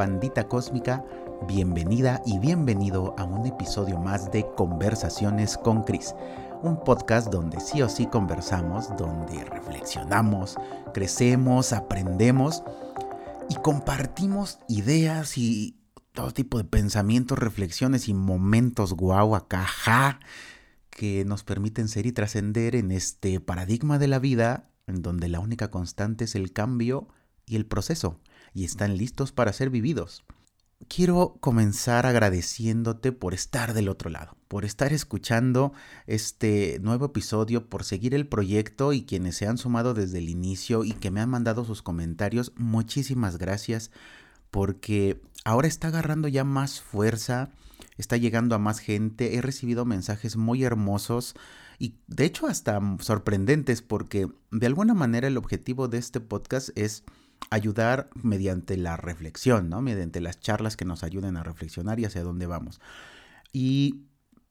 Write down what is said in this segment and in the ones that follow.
Bandita cósmica, bienvenida y bienvenido a un episodio más de Conversaciones con Chris, un podcast donde sí o sí conversamos, donde reflexionamos, crecemos, aprendemos y compartimos ideas y todo tipo de pensamientos, reflexiones y momentos guau acá, ja, que nos permiten ser y trascender en este paradigma de la vida en donde la única constante es el cambio y el proceso y están listos para ser vividos. Quiero comenzar agradeciéndote por estar del otro lado, por estar escuchando este nuevo episodio, por seguir el proyecto y quienes se han sumado desde el inicio y que me han mandado sus comentarios. Muchísimas gracias porque ahora está agarrando ya más fuerza, está llegando a más gente, he recibido mensajes muy hermosos y de hecho hasta sorprendentes porque de alguna manera el objetivo de este podcast es ayudar mediante la reflexión, ¿no? Mediante las charlas que nos ayuden a reflexionar y hacia dónde vamos. Y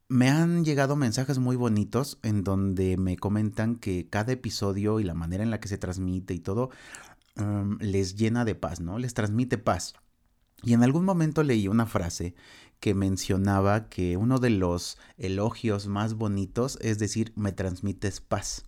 me han llegado mensajes muy bonitos en donde me comentan que cada episodio y la manera en la que se transmite y todo um, les llena de paz, ¿no? Les transmite paz. Y en algún momento leí una frase que mencionaba que uno de los elogios más bonitos es decir, me transmites paz.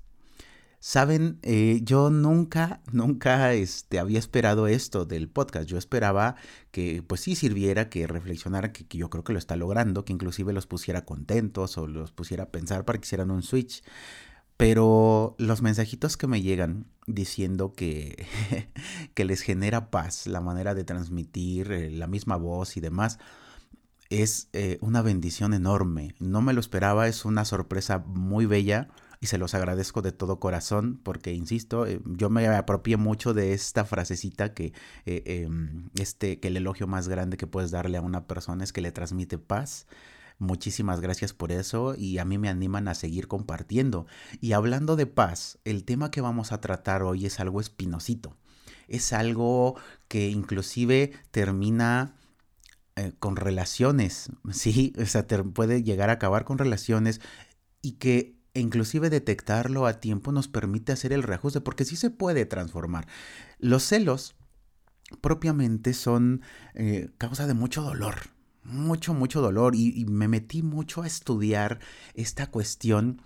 Saben, eh, yo nunca, nunca este, había esperado esto del podcast. Yo esperaba que, pues sí sirviera, que reflexionara, que, yo creo que lo está logrando, que inclusive los pusiera contentos o los pusiera a pensar para que hicieran un switch. Pero los mensajitos que me llegan diciendo que, que les genera paz la manera de transmitir eh, la misma voz y demás, es eh, una bendición enorme. No me lo esperaba, es una sorpresa muy bella y se los agradezco de todo corazón porque, insisto, eh, yo me apropié mucho de esta frasecita que, eh, em, este, que el elogio más grande que puedes darle a una persona es que le transmite paz. Muchísimas gracias por eso y a mí me animan a seguir compartiendo. Y hablando de paz, el tema que vamos a tratar hoy es algo espinosito. Es algo que inclusive termina eh, con relaciones, ¿sí? O sea, puede llegar a acabar con relaciones y que e inclusive detectarlo a tiempo nos permite hacer el reajuste, porque sí se puede transformar. Los celos propiamente son eh, causa de mucho dolor, mucho, mucho dolor, y, me metí mucho a estudiar esta cuestión.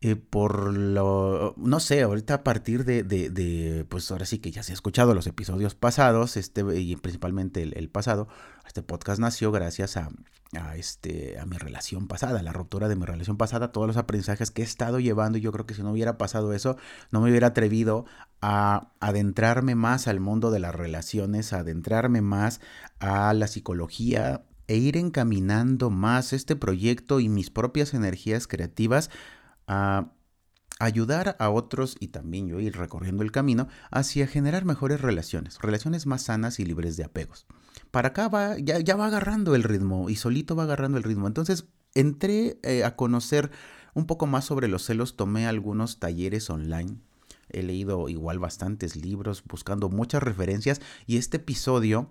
Eh, por lo, no sé, ahorita a partir de, de, pues ahora sí que ya se ha escuchado los episodios pasados, este, y principalmente el pasado, este podcast nació gracias a, a, este, a mi relación pasada, la ruptura de mi relación pasada, todos los aprendizajes que he estado llevando. Y yo creo que si no hubiera pasado eso, no me hubiera atrevido a adentrarme más al mundo de las relaciones, a adentrarme más a la psicología e ir encaminando más este proyecto y mis propias energías creativas a ayudar a otros y también yo ir recorriendo el camino hacia generar mejores relaciones, relaciones más sanas y libres de apegos. Para acá va, ya, ya va agarrando el ritmo y solito va agarrando el ritmo. Entonces entré eh, a conocer un poco más sobre los celos, tomé algunos talleres online. He leído igual bastantes libros, buscando muchas referencias y este episodio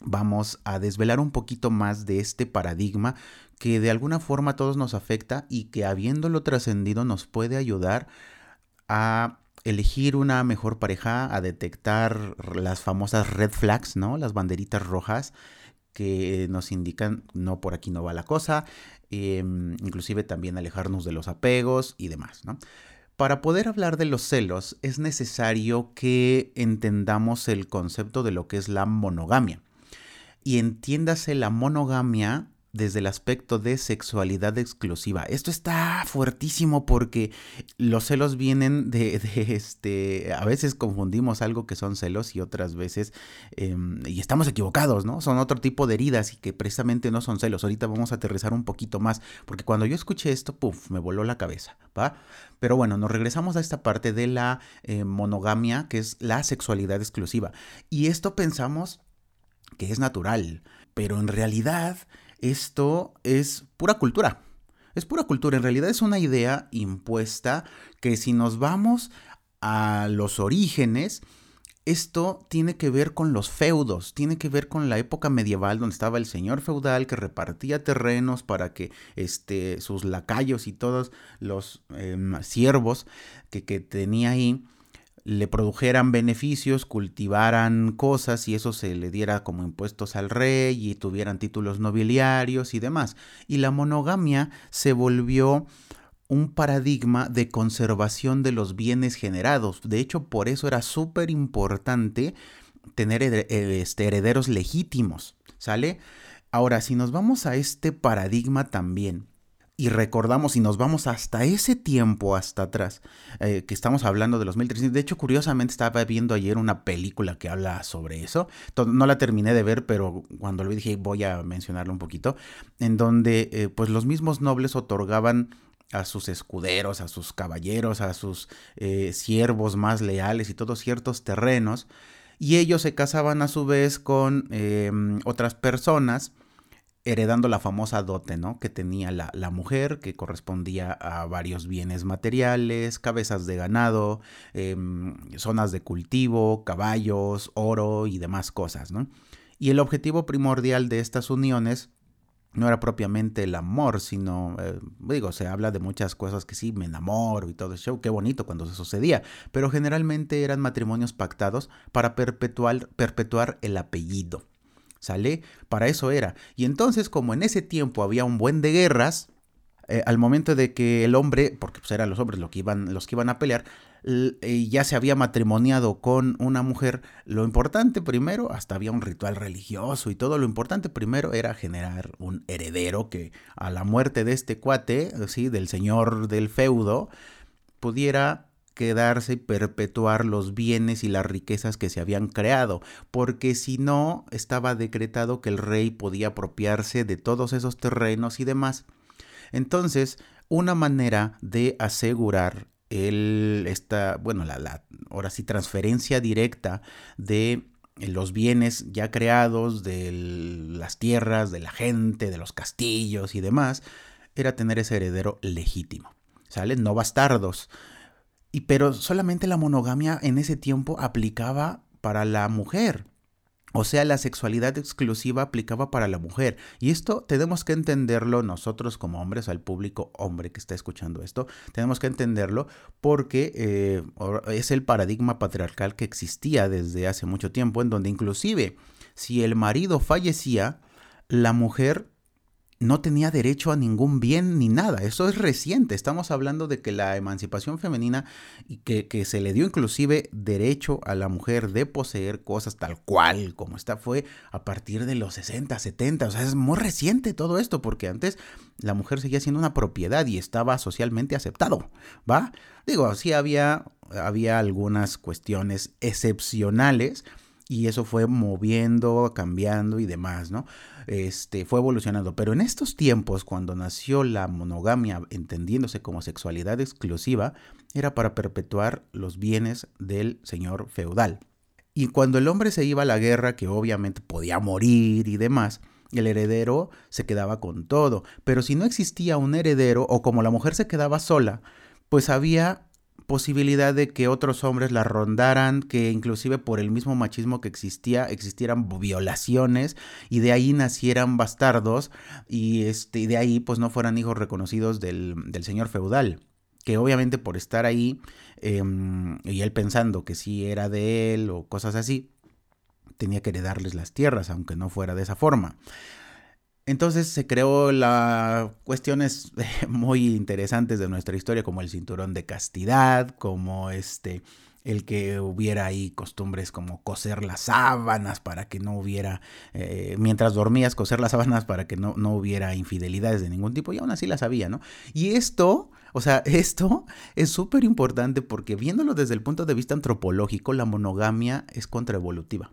vamos a desvelar un poquito más de este paradigma que de alguna forma a todos nos afecta y que habiéndolo trascendido nos puede ayudar a elegir una mejor pareja, a detectar las famosas red flags, ¿no? Las banderitas rojas que nos indican no por aquí no va la cosa, em, inclusive también alejarnos de los apegos y demás, ¿no? Para poder hablar de los celos es necesario que entendamos el concepto de lo que es la monogamia. Y entiéndase la monogamia desde el aspecto de sexualidad exclusiva. Esto está fuertísimo porque los celos vienen de, este, a veces confundimos algo que son celos y otras veces, em, y estamos equivocados, ¿no? Son otro tipo de heridas y que precisamente no son celos. Ahorita vamos a aterrizar un poquito más porque cuando yo escuché esto, puff, me voló la cabeza, ¿va? Pero bueno, nos regresamos a esta parte de la eh, monogamia, que es la sexualidad exclusiva. Y esto pensamos que es natural, pero en realidad esto es pura cultura. Es pura cultura, en realidad es una idea impuesta que si nos vamos a los orígenes, esto tiene que ver con los feudos, tiene que ver con la época medieval donde estaba el señor feudal que repartía terrenos para que este, sus lacayos y todos los em, siervos que, que tenía ahí le produjeran beneficios, cultivaran cosas y eso se le diera como impuestos al rey y tuvieran títulos nobiliarios y demás. Y la monogamia se volvió un paradigma de conservación de los bienes generados. De hecho, por eso era súper importante tener este, herederos legítimos, ¿sale? Ahora, si nos vamos a este paradigma también, y recordamos y nos vamos hasta ese tiempo, hasta atrás, eh, que estamos hablando de los 1300. De hecho, curiosamente estaba viendo ayer una película que habla sobre eso. No la terminé de ver, pero cuando lo vi dije voy a mencionarlo un poquito, en donde eh, pues los mismos nobles otorgaban a sus escuderos, a sus caballeros, a sus eh, siervos más leales y todos ciertos terrenos, y ellos se casaban a su vez con em, otras personas heredando la famosa dote, ¿no? Que tenía la, mujer, que correspondía a varios bienes materiales, cabezas de ganado, em, zonas de cultivo, caballos, oro y demás cosas, ¿no? Y el objetivo primordial de estas uniones no era propiamente el amor, sino, eh, digo, se habla de muchas cosas que sí, me enamoro y todo eso, qué bonito cuando se sucedía, pero generalmente eran matrimonios pactados para perpetuar, perpetuar el apellido. ¿Sale? Para eso era. Y entonces, como en ese tiempo había un buen de guerras, eh, al momento de que el hombre, porque pues eran los hombres los que iban, los que iban a pelear, eh, ya se había matrimoniado con una mujer, lo importante primero, hasta había un ritual religioso y todo, lo importante primero era generar un heredero que a la muerte de este cuate, ¿sí? del señor del feudo, pudiera quedarse y perpetuar los bienes y las riquezas que se habían creado, porque si no estaba decretado que el rey podía apropiarse de todos esos terrenos y demás. Entonces, una manera de asegurar el, esta, bueno, la, la, ahora sí, transferencia directa de los bienes ya creados, de las tierras, de la gente, de los castillos y demás, era tener ese heredero legítimo, ¿sale? No bastardos. Y pero solamente la monogamia en ese tiempo aplicaba para la mujer. O sea, la sexualidad exclusiva aplicaba para la mujer. Y esto tenemos que entenderlo nosotros como hombres, al público hombre que está escuchando esto, tenemos que entenderlo porque eh, es el paradigma patriarcal que existía desde hace mucho tiempo, en donde inclusive si el marido fallecía, la mujer no tenía derecho a ningún bien ni nada. Eso es reciente. Estamos hablando de que la emancipación femenina y que, que, se le dio inclusive derecho a la mujer de poseer cosas tal cual como esta fue a partir de los 60, 70. O sea, es muy reciente todo esto porque antes la mujer seguía siendo una propiedad y estaba socialmente aceptado. ¿Va? Digo, sí había, había algunas cuestiones excepcionales y eso fue moviendo, cambiando y demás, ¿no? Este, fue evolucionando. Pero en estos tiempos, cuando nació la monogamia, entendiéndose como sexualidad exclusiva, era para perpetuar los bienes del señor feudal. Y cuando el hombre se iba a la guerra, que obviamente podía morir y demás, el heredero se quedaba con todo. Pero si no existía un heredero, o como la mujer se quedaba sola, pues había posibilidad de que otros hombres la rondaran, que inclusive por el mismo machismo que existía, existieran violaciones y de ahí nacieran bastardos y, este, de ahí pues no fueran hijos reconocidos del, señor feudal que obviamente por estar ahí em, y él pensando que sí era de él o cosas así, tenía que heredarles las tierras, aunque no fuera de esa forma. Entonces se creó la cuestiones muy interesantes de nuestra historia, como el cinturón de castidad, como este el que hubiera ahí costumbres como coser las sábanas para que no hubiera, eh, mientras dormías, coser las sábanas para que no, no hubiera infidelidades de ningún tipo, y aún así las había, ¿no? Y esto, o sea, esto es súper importante porque viéndolo desde el punto de vista antropológico, la monogamia es contraevolutiva.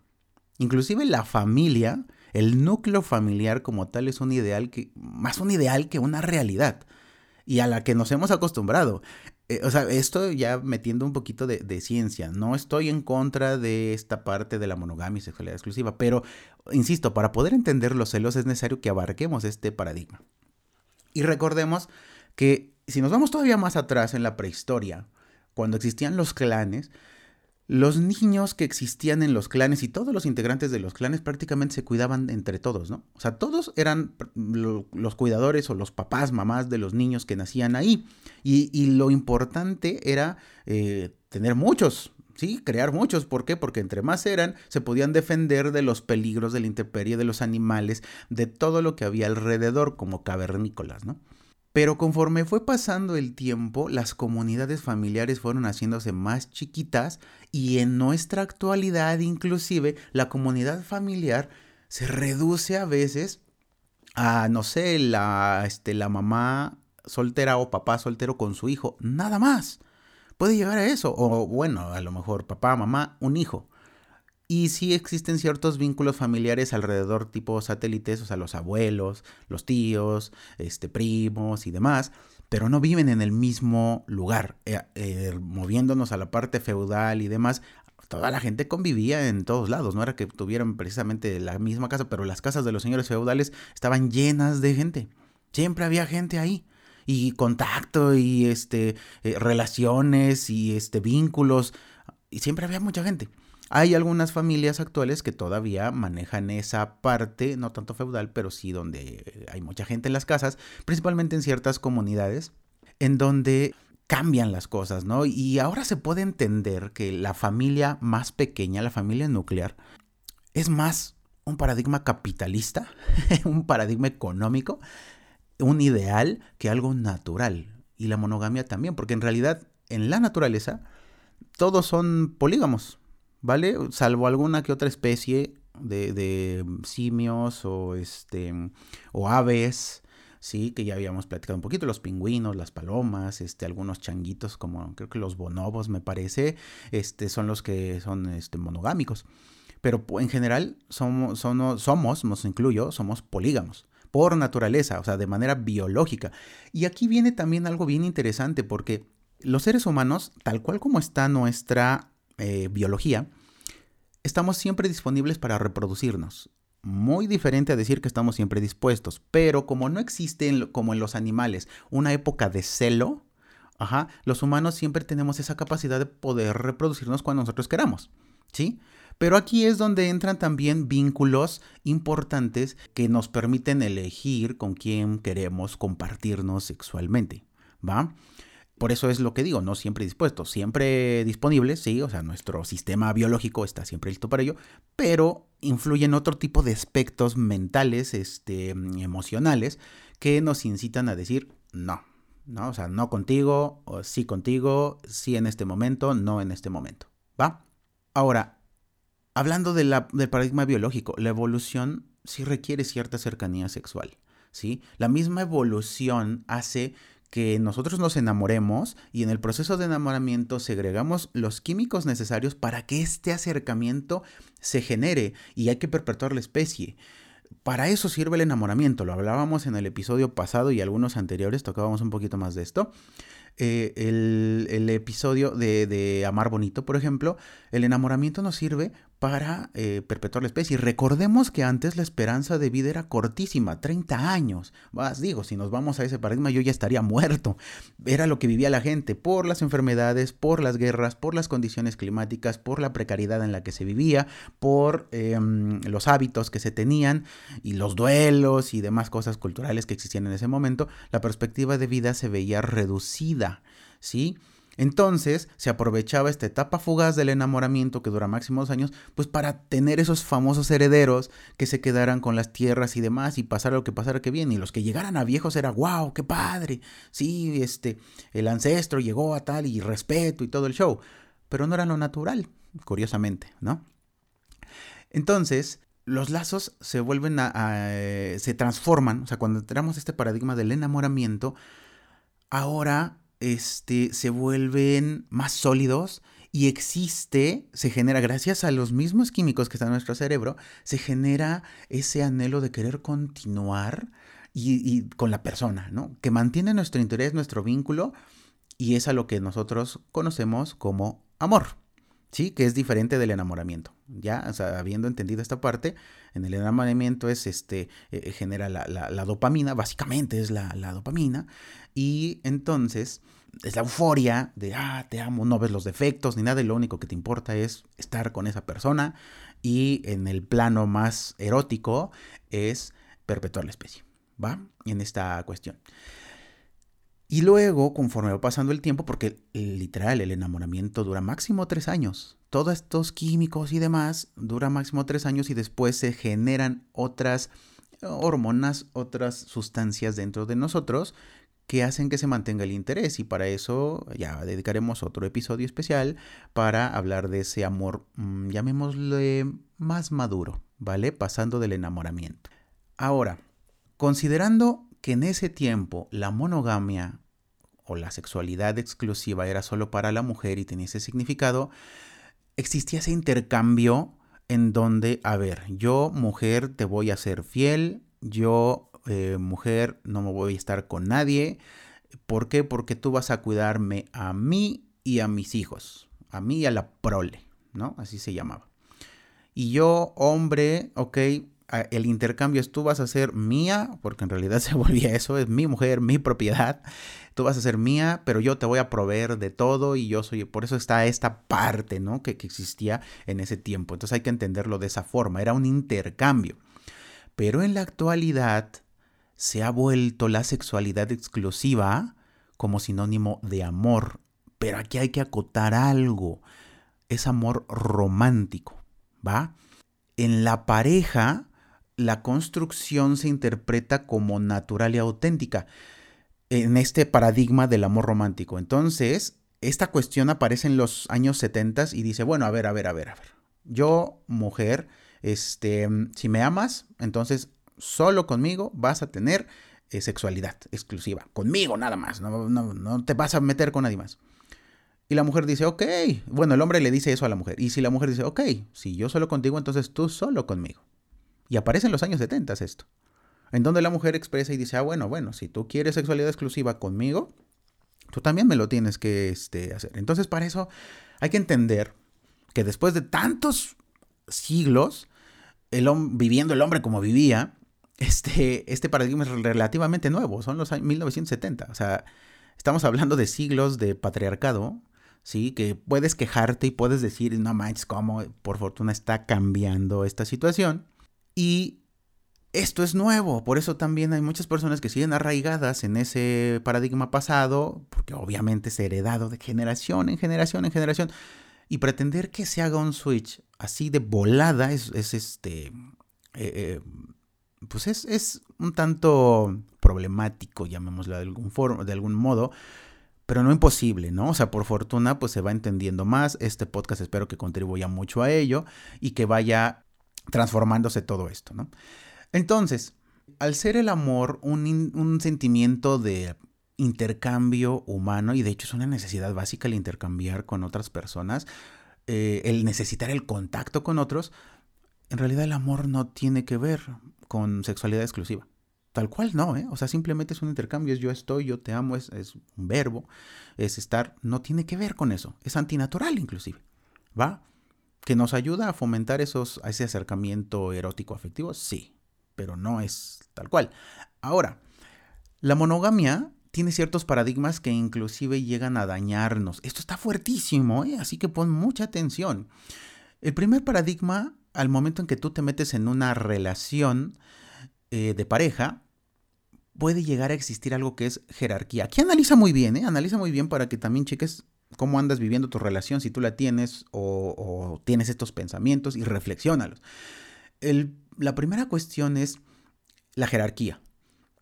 Inclusive la familia el núcleo familiar como tal es un ideal que, más un ideal que una realidad y a la que nos hemos acostumbrado. Eh, o sea, esto ya metiendo un poquito de, de, ciencia. No estoy en contra de esta parte de la monogamia y sexualidad exclusiva, pero, insisto, para poder entender los celos es necesario que abarquemos este paradigma. Y recordemos que si nos vamos todavía más atrás en la prehistoria, cuando existían los clanes, los niños que existían en los clanes y todos los integrantes de los clanes prácticamente se cuidaban entre todos, ¿no? O sea, todos eran los cuidadores o los papás, mamás de los niños que nacían ahí. Y, lo importante era eh, tener muchos, Sí, crear muchos. ¿Por qué? Porque entre más eran, se podían defender de los peligros de la intemperie, de los animales, de todo lo que había alrededor, como cavernícolas, ¿no? Pero conforme fue pasando el tiempo, las comunidades familiares fueron haciéndose más chiquitas y en nuestra actualidad inclusive la comunidad familiar se reduce a veces a, no sé, la, este, la mamá soltera o papá soltero con su hijo, nada más. Puede llegar a eso. O bueno, a lo mejor papá, mamá, un hijo. Y sí existen ciertos vínculos familiares alrededor tipo satélites, o sea, los abuelos, los tíos, este, primos y demás, pero no viven en el mismo lugar. Eh, eh, moviéndonos a la parte feudal y demás, toda la gente convivía en todos lados, no era que tuvieran precisamente la misma casa, pero las casas de los señores feudales estaban llenas de gente. Siempre había gente ahí y contacto y este eh, relaciones y este vínculos y siempre había mucha gente. Hay algunas familias actuales que todavía manejan esa parte, no tanto feudal, pero sí donde hay mucha gente en las casas, principalmente en ciertas comunidades, en donde cambian las cosas, ¿no? Y ahora se puede entender que la familia más pequeña, la familia nuclear, es más un paradigma capitalista, un paradigma económico, un ideal que algo natural. Y la monogamia también, porque en realidad en la naturaleza todos son polígamos, ¿vale? Salvo alguna que otra especie de, simios o, este, o aves, sí, que ya habíamos platicado un poquito, los pingüinos, las palomas, este, algunos changuitos, como creo que los bonobos, me parece, este, son los que son este, monogámicos. Pero en general somos, somos, somos, nos incluyo, somos polígamos por naturaleza, o sea, de manera biológica. Y aquí viene también algo bien interesante porque los seres humanos, tal cual como está nuestra eh, biología, estamos siempre disponibles para reproducirnos. Muy diferente a decir que estamos siempre dispuestos, pero como no existe como en los animales una época de celo, los humanos siempre tenemos esa capacidad de poder reproducirnos cuando nosotros queramos, ¿sí? Pero aquí es donde entran también vínculos importantes que nos permiten elegir con quién queremos compartirnos sexualmente, ¿va? Por eso es lo que digo, no siempre dispuesto, siempre disponible, sí, o sea, nuestro sistema biológico está siempre listo para ello, pero influyen otro tipo de aspectos mentales, este, emocionales, que nos incitan a decir no, ¿no? O sea, no contigo, o sí contigo, sí en este momento, no en este momento, ¿va? Ahora, hablando de la, del paradigma biológico, la evolución sí requiere cierta cercanía sexual, ¿sí? La misma evolución hace que nosotros nos enamoremos y en el proceso de enamoramiento segregamos los químicos necesarios para que este acercamiento se genere y hay que perpetuar la especie. Para eso sirve el enamoramiento, lo hablábamos en el episodio pasado y algunos anteriores, tocábamos un poquito más de esto. Eh, el, episodio de, de, Amar Bonito, por ejemplo, el enamoramiento nos sirve para eh, perpetuar la especie. Recordemos que antes la esperanza de vida era cortísima, 30 años. Vas, digo, si nos vamos a ese paradigma, yo ya estaría muerto. Era lo que vivía la gente por las enfermedades, por las guerras, por las condiciones climáticas, por la precariedad en la que se vivía, por em, los hábitos que se tenían y los duelos y demás cosas culturales que existían en ese momento. La perspectiva de vida se veía reducida, ¿sí? Entonces se aprovechaba esta etapa fugaz del enamoramiento que dura máximos años, pues para tener esos famosos herederos que se quedaran con las tierras y demás y pasara lo que pasara que bien. Y los que llegaran a viejos era, wow, qué padre. Sí, este, el ancestro llegó a tal y respeto y todo el show. Pero no era lo natural, curiosamente, ¿no? Entonces, los lazos se vuelven a, eh, se transforman, o sea, cuando entramos a este paradigma del enamoramiento, ahora este, se vuelven más sólidos y existe, se genera, gracias a los mismos químicos que están en nuestro cerebro, se genera ese anhelo de querer continuar y, con la persona, ¿no? Que mantiene nuestro interés, nuestro vínculo y es a lo que nosotros conocemos como amor. ¿sí? Que es diferente del enamoramiento. Ya, habiendo entendido esta parte, en el enamoramiento es este, eh, genera la, dopamina, básicamente es la, dopamina, y entonces es la euforia de, ah, te amo, no ves los defectos ni nada, y lo único que te importa es estar con esa persona, y en el plano más erótico es perpetuar la especie, ¿va? En esta cuestión. Y luego, conforme va pasando el tiempo, porque literal el enamoramiento dura máximo tres años, todos estos químicos y demás dura máximo tres años y después se generan otras hormonas, otras sustancias dentro de nosotros que hacen que se mantenga el interés y para eso ya dedicaremos otro episodio especial para hablar de ese amor, mm, llamémosle más maduro, ¿vale? Pasando del enamoramiento. Ahora, considerando que en ese tiempo la monogamia o la sexualidad exclusiva era solo para la mujer y tenía ese significado, existía ese intercambio en donde, a ver, yo mujer te voy a ser fiel, yo eh, mujer no me voy a estar con nadie. ¿Por qué? Porque tú vas a cuidarme a mí y a mis hijos, a mí y a la prole, ¿no? Así se llamaba. Y yo, hombre, ok, el intercambio es tú vas a ser mía, porque en realidad se volvía eso, es mi mujer, mi propiedad, tú vas a ser mía, pero yo te voy a proveer de todo y yo soy, por eso está esta parte, ¿no? Que, que existía en ese tiempo. Entonces hay que entenderlo de esa forma, era un intercambio. Pero en la actualidad se ha vuelto la sexualidad exclusiva como sinónimo de amor. Pero aquí hay que acotar algo. Es amor romántico, ¿va? En la pareja, la construcción se interpreta como natural y auténtica en este paradigma del amor romántico. Entonces, esta cuestión aparece en los años 70 y dice, bueno, a ver, a ver, a ver, a ver. Yo, mujer, este, si me amas, entonces solo conmigo vas a tener eh, sexualidad exclusiva. Conmigo nada más, no, no, te vas a meter con nadie más. Y la mujer dice, ok. Bueno, el hombre le dice eso a la mujer. Y si la mujer dice, ok, si yo solo contigo, entonces tú solo conmigo. Y aparece en los años 70 esto. En donde la mujer expresa y dice, ah, bueno, bueno, si tú quieres sexualidad exclusiva conmigo, tú también me lo tienes que este, hacer. Entonces, para eso hay que entender que después de tantos siglos, el viviendo el hombre como vivía, este, este paradigma es relativamente nuevo, son los años 1970. O sea, estamos hablando de siglos de patriarcado, ¿sí? Que puedes quejarte y puedes decir, no manches, cómo por fortuna está cambiando esta situación. Y esto es nuevo, por eso también hay muchas personas que siguen arraigadas en ese paradigma pasado, porque obviamente es heredado de generación en generación en generación. Y pretender que se haga un switch así de volada es, este... Eh, eh, pues es, un tanto problemático, llamémoslo de algún, forma, de algún modo, pero no imposible, ¿no? O sea, por fortuna, pues se va entendiendo más. Este podcast espero que contribuya mucho a ello y que vaya transformándose todo esto, ¿no? Entonces, al ser el amor un, un sentimiento de intercambio humano, y de hecho es una necesidad básica el intercambiar con otras personas, eh, el necesitar el contacto con otros, en realidad el amor no tiene que ver con sexualidad exclusiva. Tal cual no, ¿eh? O sea, simplemente es un intercambio, es yo estoy, yo te amo, es, es un verbo, es estar, no tiene que ver con eso, es antinatural inclusive, ¿va? ¿Que nos ayuda a fomentar esos, ese acercamiento erótico afectivo? Sí, pero no es tal cual. Ahora, la monogamia tiene ciertos paradigmas que inclusive llegan a dañarnos. Esto está fuertísimo, ¿eh? así que pon mucha atención. El primer paradigma al momento en que tú te metes en una relación eh, de pareja, puede llegar a existir algo que es jerarquía. Aquí analiza muy bien, ¿eh? Analiza muy bien para que también cheques cómo andas viviendo tu relación, si tú la tienes o, tienes estos pensamientos y reflexiónalos. la primera cuestión es la jerarquía.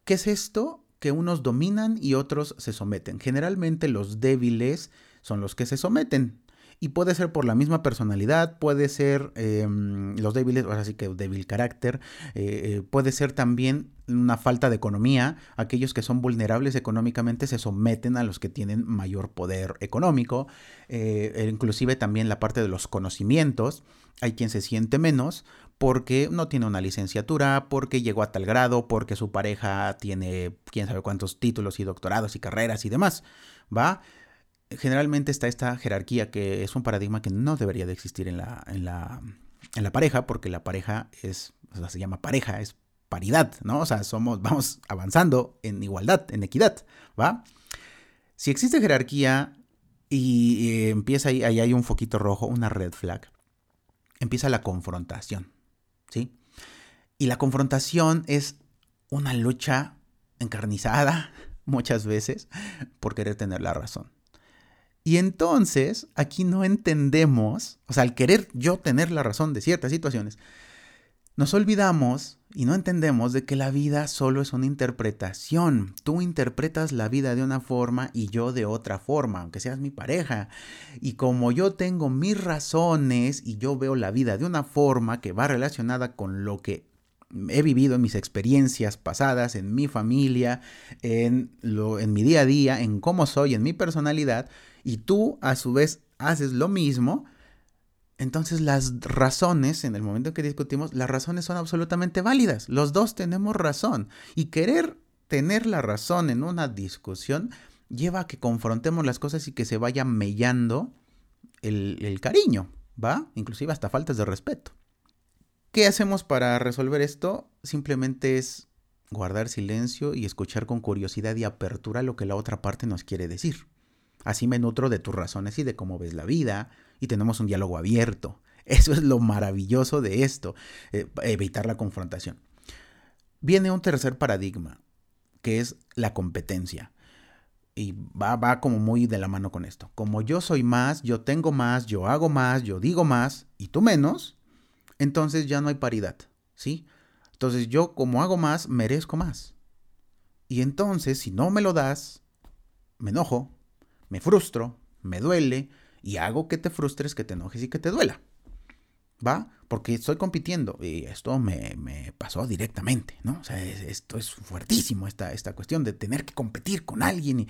¿Qué es esto? Que unos dominan y otros se someten. Generalmente los débiles son los que se someten. Y puede ser por la misma personalidad, puede ser em, los débiles, ahora sí que débil carácter, eh, eh, puede ser también una falta de economía. Aquellos que son vulnerables económicamente se someten a los que tienen mayor poder económico. Eh, e inclusive también la parte de los conocimientos. Hay quien se siente menos porque no tiene una licenciatura, porque llegó a tal grado, porque su pareja tiene quién sabe cuántos títulos y doctorados y carreras y demás. ¿Va? Generalmente está esta jerarquía que es un paradigma que no debería de existir en la, en la, en la pareja, porque la pareja es, o sea, se llama pareja, es paridad, ¿no? O sea, somos, vamos avanzando en igualdad, en equidad, ¿va? Si existe jerarquía y, empieza ahí, ahí hay un foquito rojo, una red flag, empieza la confrontación, ¿sí? Y la confrontación es una lucha encarnizada, muchas veces por querer tener la razón. Y entonces aquí no entendemos, o sea, al querer yo tener la razón de ciertas situaciones, nos olvidamos y no entendemos de que la vida solo es una interpretación. Tú interpretas la vida de una forma y yo de otra forma, aunque seas mi pareja. Y como yo tengo mis razones y yo veo la vida de una forma que va relacionada con lo que he vivido en mis experiencias pasadas, en mi familia, en, lo, en mi día a día, en cómo soy, en mi personalidad, y tú a su vez haces lo mismo, entonces las razones, en el momento en que discutimos, las razones son absolutamente válidas. Los dos tenemos razón. Y querer tener la razón en una discusión lleva a que confrontemos las cosas y que se vaya mellando el, el cariño, ¿va? Inclusive hasta faltas de respeto. ¿Qué hacemos para resolver esto? Simplemente es guardar silencio y escuchar con curiosidad y apertura lo que la otra parte nos quiere decir. Así me nutro de tus razones y de cómo ves la vida y tenemos un diálogo abierto. Eso es lo maravilloso de esto, eh, evitar la confrontación. Viene un tercer paradigma, que es la competencia. Y va, va como muy de la mano con esto. Como yo soy más, yo tengo más, yo hago más, yo digo más y tú menos, entonces ya no hay paridad, ¿sí? Entonces yo como hago más, merezco más. Y entonces si no me lo das, me enojo, me frustro, me duele y hago que te frustres, que te enojes y que te duela. ¿Va? Porque estoy compitiendo y esto me, pasó directamente, ¿no? O sea, esto es fuertísimo, esta, esta cuestión de tener que competir con alguien y,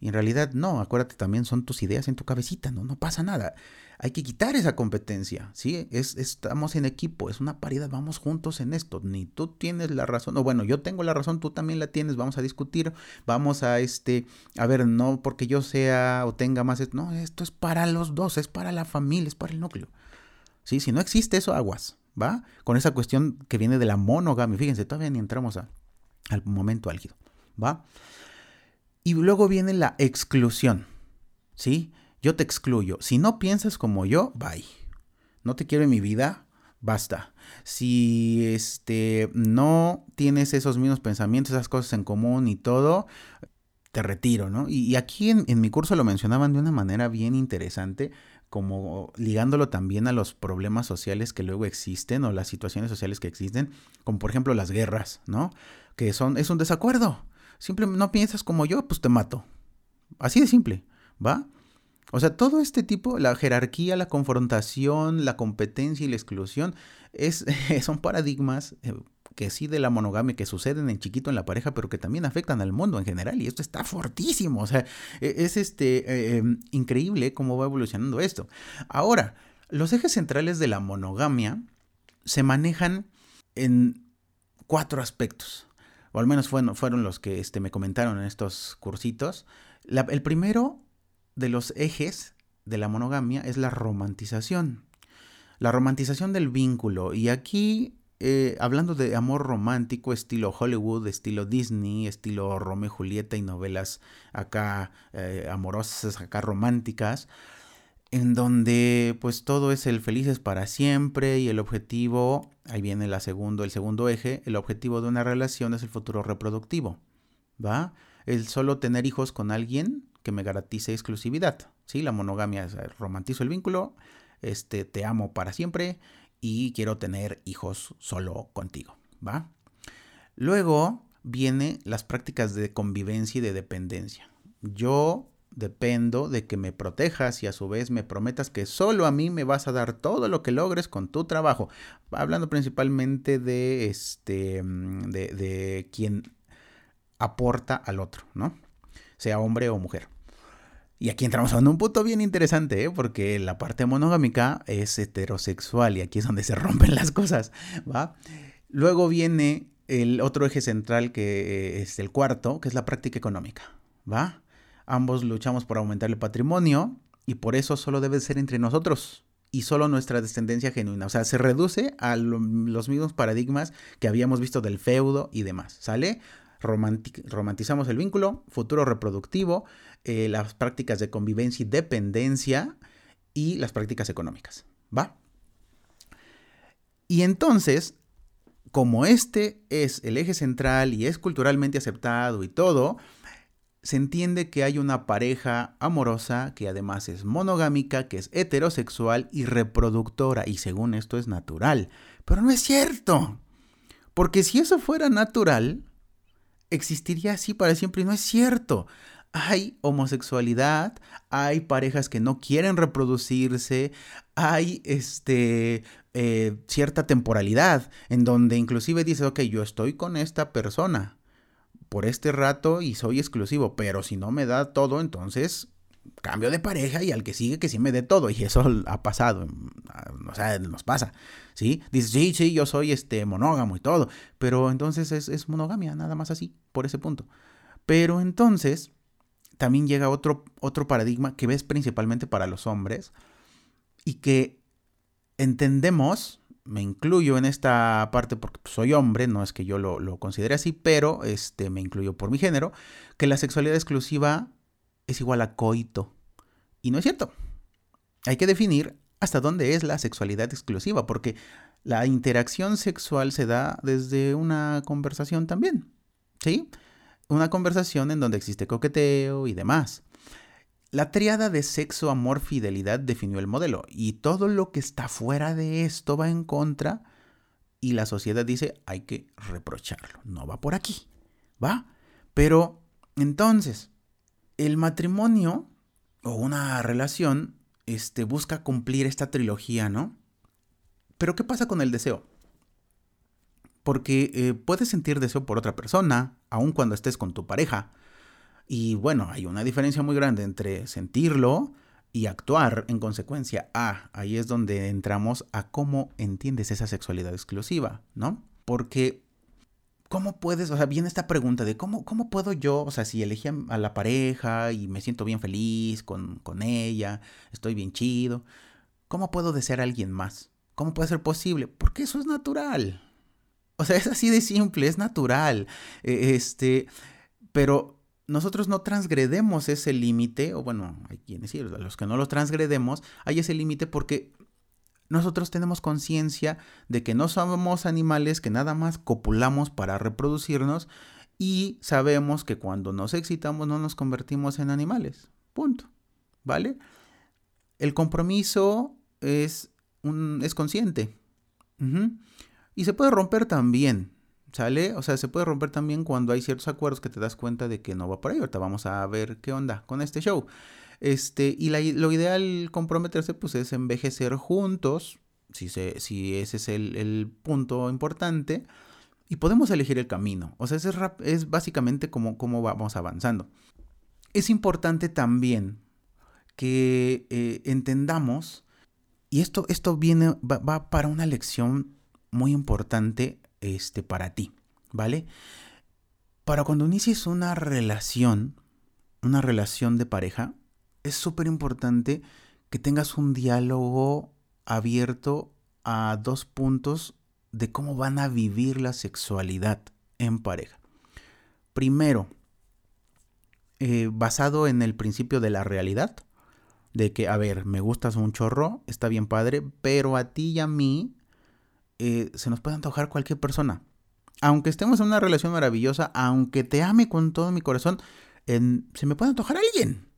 y en realidad no, acuérdate también son tus ideas en tu cabecita, ¿no? No pasa nada hay que quitar esa competencia, ¿sí? Es, estamos en equipo, es una paridad, vamos juntos en esto, ni tú tienes la razón, o bueno, yo tengo la razón, tú también la tienes, vamos a discutir, vamos a este, a ver, no porque yo sea o tenga más, no, esto es para los dos, es para la familia, es para el núcleo, ¿sí? Si no existe eso, aguas, ¿va? Con esa cuestión que viene de la monogamia, fíjense, todavía ni entramos al momento álgido, ¿va? Y luego viene la exclusión, ¿sí? Yo te excluyo. Si no piensas como yo, bye. No te quiero en mi vida, basta. Si este no tienes esos mismos pensamientos, esas cosas en común y todo, te retiro, ¿no? Y, aquí en, en, mi curso lo mencionaban de una manera bien interesante, como ligándolo también a los problemas sociales que luego existen o las situaciones sociales que existen, como por ejemplo las guerras, ¿no? Que son, es un desacuerdo. Simplemente no piensas como yo, pues te mato. Así de simple, ¿va? O sea, todo este tipo, la jerarquía, la confrontación, la competencia y la exclusión, es, son paradigmas eh, que sí de la monogamia, que suceden en chiquito en la pareja, pero que también afectan al mundo en general. Y esto está fortísimo. O sea, e, es este, eh, em, increíble cómo va evolucionando esto. Ahora, los ejes centrales de la monogamia se manejan en cuatro aspectos. O al menos fueron, fueron los que este, me comentaron en estos cursitos. el primero de los ejes de la monogamia es la romantización. La romantización del vínculo. Y aquí, eh, hablando de amor romántico, estilo Hollywood, estilo Disney, estilo Romeo y Julieta y novelas acá eh, amorosas, acá románticas, en donde pues todo es el felices para siempre y el objetivo, ahí viene segundo, el segundo eje, el objetivo de una relación es el futuro reproductivo, ¿va? El solo tener hijos con alguien que me garantice exclusividad. ¿sí? La monogamia es romantizo el vínculo, este, te amo para siempre y quiero tener hijos solo contigo. ¿va? Luego vienen las prácticas de convivencia y de dependencia. Yo dependo de que me protejas y a su vez me prometas que solo a mí me vas a dar todo lo que logres con tu trabajo. Hablando principalmente de este de, de quien aporta al otro, ¿no? Sea hombre o mujer. Y aquí entramos a un punto bien interesante, ¿eh? porque la parte monogámica es heterosexual y aquí es donde se rompen las cosas, ¿va? Luego viene el otro eje central que es el cuarto, que es la práctica económica, ¿va? Ambos luchamos por aumentar el patrimonio y por eso solo debe ser entre nosotros y solo nuestra descendencia genuina. O sea, se reduce a los mismos paradigmas que habíamos visto del feudo y demás, ¿sale? romantizamos el vínculo, futuro reproductivo, eh, las prácticas de convivencia y dependencia y las prácticas económicas. ¿Va? Y entonces, como este es el eje central y es culturalmente aceptado y todo, se entiende que hay una pareja amorosa que además es monogámica, que es heterosexual y reproductora, y según esto es natural. Pero no es cierto. Porque si eso fuera natural, existiría así para siempre y no es cierto. Hay homosexualidad, hay parejas que no quieren reproducirse, hay este, eh, cierta temporalidad en donde inclusive dices, ok, yo estoy con esta persona, por este rato y soy exclusivo, pero si no me da todo, entonces cambio de pareja y al que sigue que sí me dé todo. Y eso ha pasado, o sea, nos pasa, ¿sí? Dices, sí, sí, yo soy este monógamo y todo, pero entonces es, es monogamia, nada más así, por ese punto. Pero entonces también llega otro, otro paradigma que ves principalmente para los hombres y que entendemos me incluyo en esta parte porque soy hombre, no es que yo lo, considere así, pero este, me incluyo por mi género, que la sexualidad exclusiva es igual a coito. Y no es cierto. Hay que definir hasta dónde es la sexualidad exclusiva, porque la interacción sexual se da desde una conversación también. ¿Sí? Una conversación en donde existe coqueteo y demás. La triada de sexo, amor, fidelidad definió el modelo y todo lo que está fuera de esto va en contra y la sociedad dice hay que reprocharlo, no va por aquí, ¿va? Pero entonces, el matrimonio o una relación este, busca cumplir esta trilogía, ¿no? Pero ¿qué pasa con el deseo? Porque eh, puedes sentir deseo por otra persona, aun cuando estés con tu pareja, y bueno, hay una diferencia muy grande entre sentirlo y actuar en consecuencia. Ah, ahí es donde entramos a cómo entiendes esa sexualidad exclusiva, ¿no? Porque, ¿cómo puedes? O sea, viene esta pregunta de cómo, cómo puedo yo, o sea, si elegí a la pareja y me siento bien feliz con, con ella, estoy bien chido, ¿cómo puedo desear a alguien más? ¿Cómo puede ser posible? Porque eso es natural. O sea, es así de simple, es natural. E, este, pero nosotros no transgredemos ese límite, o bueno, hay quienes sí, los que no lo transgredemos, hay ese límite porque nosotros tenemos conciencia de que no somos animales que nada más copulamos para reproducirnos y sabemos que cuando nos excitamos no nos convertimos en animales. Punto. ¿Vale? El compromiso es, un, es consciente. Y se puede romper también. ¿Sale? O sea, se puede romper también cuando hay ciertos acuerdos que te das cuenta de que no va por ahí. Ahorita vamos a ver qué onda con este show. Este, y lo ideal comprometerse, pues, es envejecer juntos. Si, se, si ese es el, punto importante. Y podemos elegir el camino. O sea, es, es básicamente cómo vamos avanzando. Es importante también que eh, entendamos, y esto, esto viene, va, va para una lección muy importante este, para ti, ¿vale? Para cuando inicies una relación, una relación de pareja, es súper importante que tengas un diálogo abierto a dos puntos de cómo van a vivir la sexualidad en pareja. Primero, eh, basado en el principio de la realidad, de que, a ver, me gustas un chorro, está bien padre, pero a ti y a mí eh, se nos puede antojar cualquier persona. Aunque estemos en una relación maravillosa, aunque te ame con todo mi corazón, se me puede antojar alguien.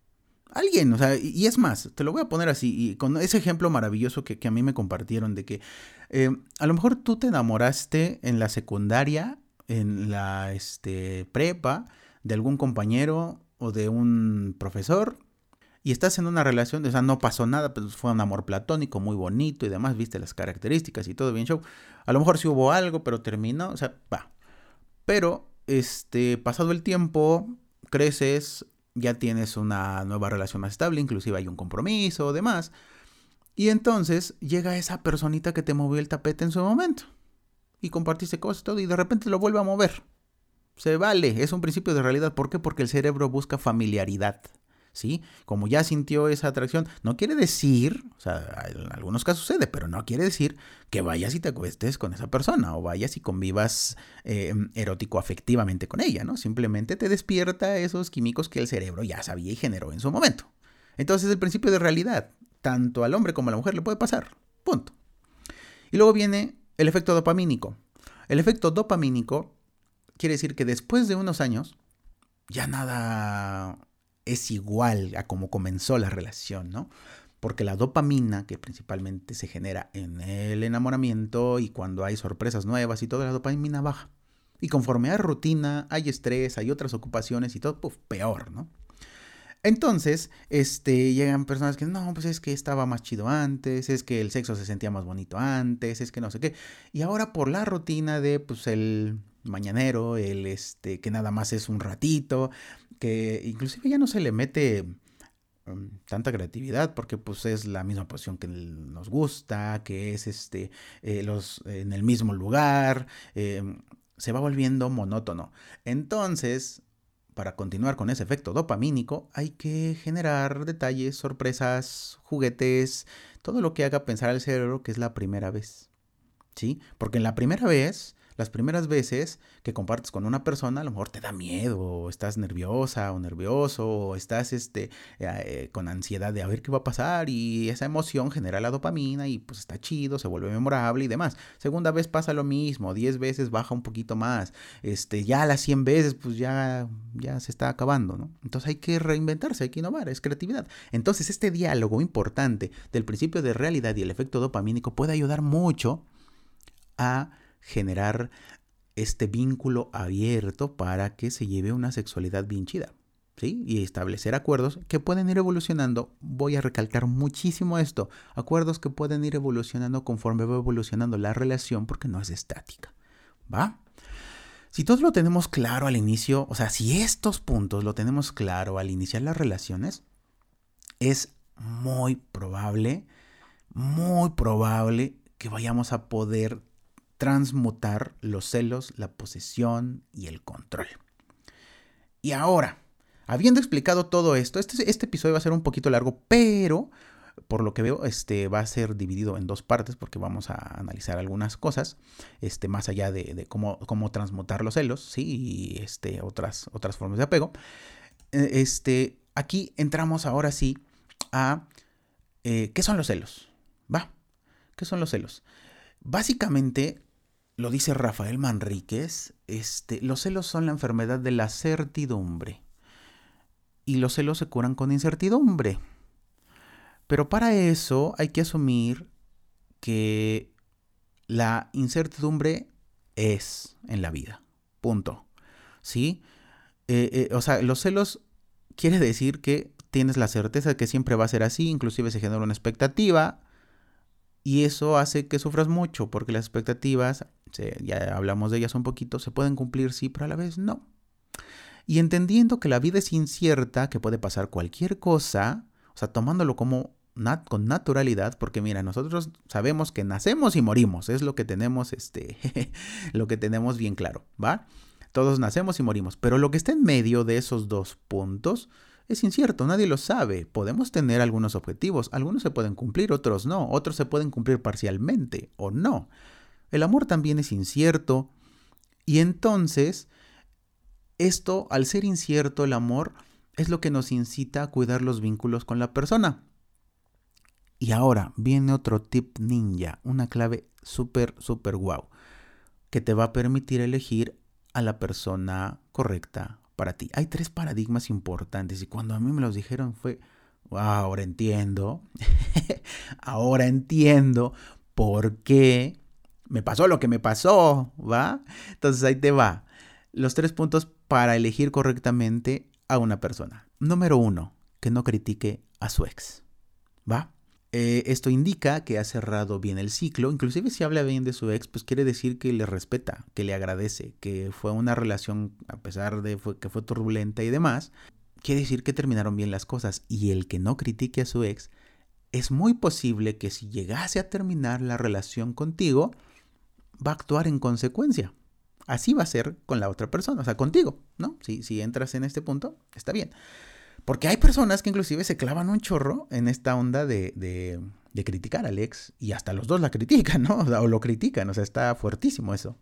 Alguien, o sea, y, es más, te lo voy a poner así, y con ese ejemplo maravilloso que, a mí me compartieron de que eh, a lo mejor tú te enamoraste en la secundaria, en la este, prepa, de algún compañero o de un profesor, y estás en una relación, o sea, no pasó nada, pues fue un amor platónico muy bonito y demás, viste las características y todo bien show. A lo mejor sí hubo algo, pero terminó, o sea, va. Pero, este, pasado el tiempo, creces, ya tienes una nueva relación más estable, inclusive hay un compromiso, demás. Y entonces llega esa personita que te movió el tapete en su momento. Y compartiste cosas y todo, y de repente lo vuelve a mover. Se vale, es un principio de realidad. ¿Por qué? Porque el cerebro busca familiaridad. ¿Sí? Como ya sintió esa atracción, no quiere decir, o sea, en algunos casos sucede, pero no quiere decir que vayas y te acuestes con esa persona o vayas y convivas eh, erótico afectivamente con ella, ¿no? Simplemente te despierta esos químicos que el cerebro ya sabía y generó en su momento. Entonces el principio de realidad, tanto al hombre como a la mujer le puede pasar. Punto. Y luego viene el efecto dopamínico. El efecto dopamínico quiere decir que después de unos años, ya nada es igual a como comenzó la relación, ¿no? Porque la dopamina, que principalmente se genera en el enamoramiento y cuando hay sorpresas nuevas y todo, la dopamina baja. Y conforme hay rutina, hay estrés, hay otras ocupaciones y todo, pues peor, ¿no? Entonces, este, llegan personas que no, pues es que estaba más chido antes, es que el sexo se sentía más bonito antes, es que no sé qué. Y ahora por la rutina de, pues, el mañanero, el, este, que nada más es un ratito, que inclusive ya no se le mete um, tanta creatividad porque pues es la misma posición que nos gusta, que es este, eh, los, en el mismo lugar, em, se va volviendo monótono. Entonces, para continuar con ese efecto dopamínico, hay que generar detalles, sorpresas, juguetes, todo lo que haga pensar al cerebro que es la primera vez. ¿Sí? Porque en la primera vez las primeras veces que compartes con una persona, a lo mejor te da miedo, o estás nerviosa o nervioso, o estás este, eh, con ansiedad de a ver qué va a pasar, y esa emoción genera la dopamina y pues está chido, se vuelve memorable y demás. Segunda vez pasa lo mismo, 10 veces baja un poquito más, este, ya las 100 veces pues ya, ya se está acabando, ¿no? Entonces hay que reinventarse, hay que innovar, es creatividad. Entonces este diálogo importante del principio de realidad y el efecto dopamínico puede ayudar mucho a generar este vínculo abierto para que se lleve una sexualidad bien chida. ¿Sí? Y establecer acuerdos que pueden ir evolucionando. Voy a recalcar muchísimo esto. Acuerdos que pueden ir evolucionando conforme va evolucionando la relación porque no es estática. ¿Va? Si todos lo tenemos claro al inicio, o sea, si estos puntos lo tenemos claro al iniciar las relaciones, es muy probable, muy probable que vayamos a poder transmutar los celos, la posesión y el control. Y ahora, habiendo explicado todo esto, este, este, episodio va a ser un poquito largo, pero por lo que veo, este va a ser dividido en dos partes porque vamos a analizar algunas cosas, este, más allá de, cómo, cómo, transmutar los celos, ¿sí? y este, otras, otras formas de apego. E, este, aquí entramos ahora sí a eh, qué son los celos. ¿Va? ¿Qué son los celos? Básicamente, lo dice Rafael Manríquez, este, los celos son la enfermedad de la certidumbre. Y los celos se curan con incertidumbre. Pero para eso hay que asumir que la incertidumbre es en la vida. Punto. ¿Sí? Eh, eh, o sea, los celos quiere decir que tienes la certeza de que siempre va a ser así, inclusive se genera una expectativa, y eso hace que sufras mucho, porque las expectativas, ya hablamos de ellas un poquito, se pueden cumplir sí, pero a la vez no. Y entendiendo que la vida es incierta, que puede pasar cualquier cosa, o sea, tomándolo como con naturalidad, porque mira, nosotros sabemos que nacemos y morimos, es lo que tenemos, este, lo que tenemos bien claro, ¿va? Todos nacemos y morimos, pero lo que está en medio de esos dos puntos, es incierto, nadie lo sabe. Podemos tener algunos objetivos, algunos se pueden cumplir, otros no, otros se pueden cumplir parcialmente o no. El amor también es incierto y entonces esto, al ser incierto el amor, es lo que nos incita a cuidar los vínculos con la persona. Y ahora viene otro tip ninja, una clave súper, súper guau, que te va a permitir elegir a la persona correcta para ti. Hay tres paradigmas importantes y cuando a mí me los dijeron fue, ahora entiendo, ahora entiendo por qué me pasó lo que me pasó, ¿va? Entonces ahí te va. Los tres puntos para elegir correctamente a una persona. Número uno, que no critique a su ex, ¿va? Eh, esto indica que ha cerrado bien el ciclo, inclusive si habla bien de su ex, pues quiere decir que le respeta, que le agradece, que fue una relación, a pesar de que fue turbulenta y demás, quiere decir que terminaron bien las cosas. Y el que no critique a su ex, es muy posible que si llegase a terminar la relación contigo, va a actuar en consecuencia. Así va a ser con la otra persona, o sea, contigo, ¿no? Si, si entras en este punto, está bien. Porque hay personas que inclusive se clavan un chorro en esta onda de, de, criticar al ex y hasta los dos la critican, ¿no? O lo critican, o sea, está fuertísimo eso.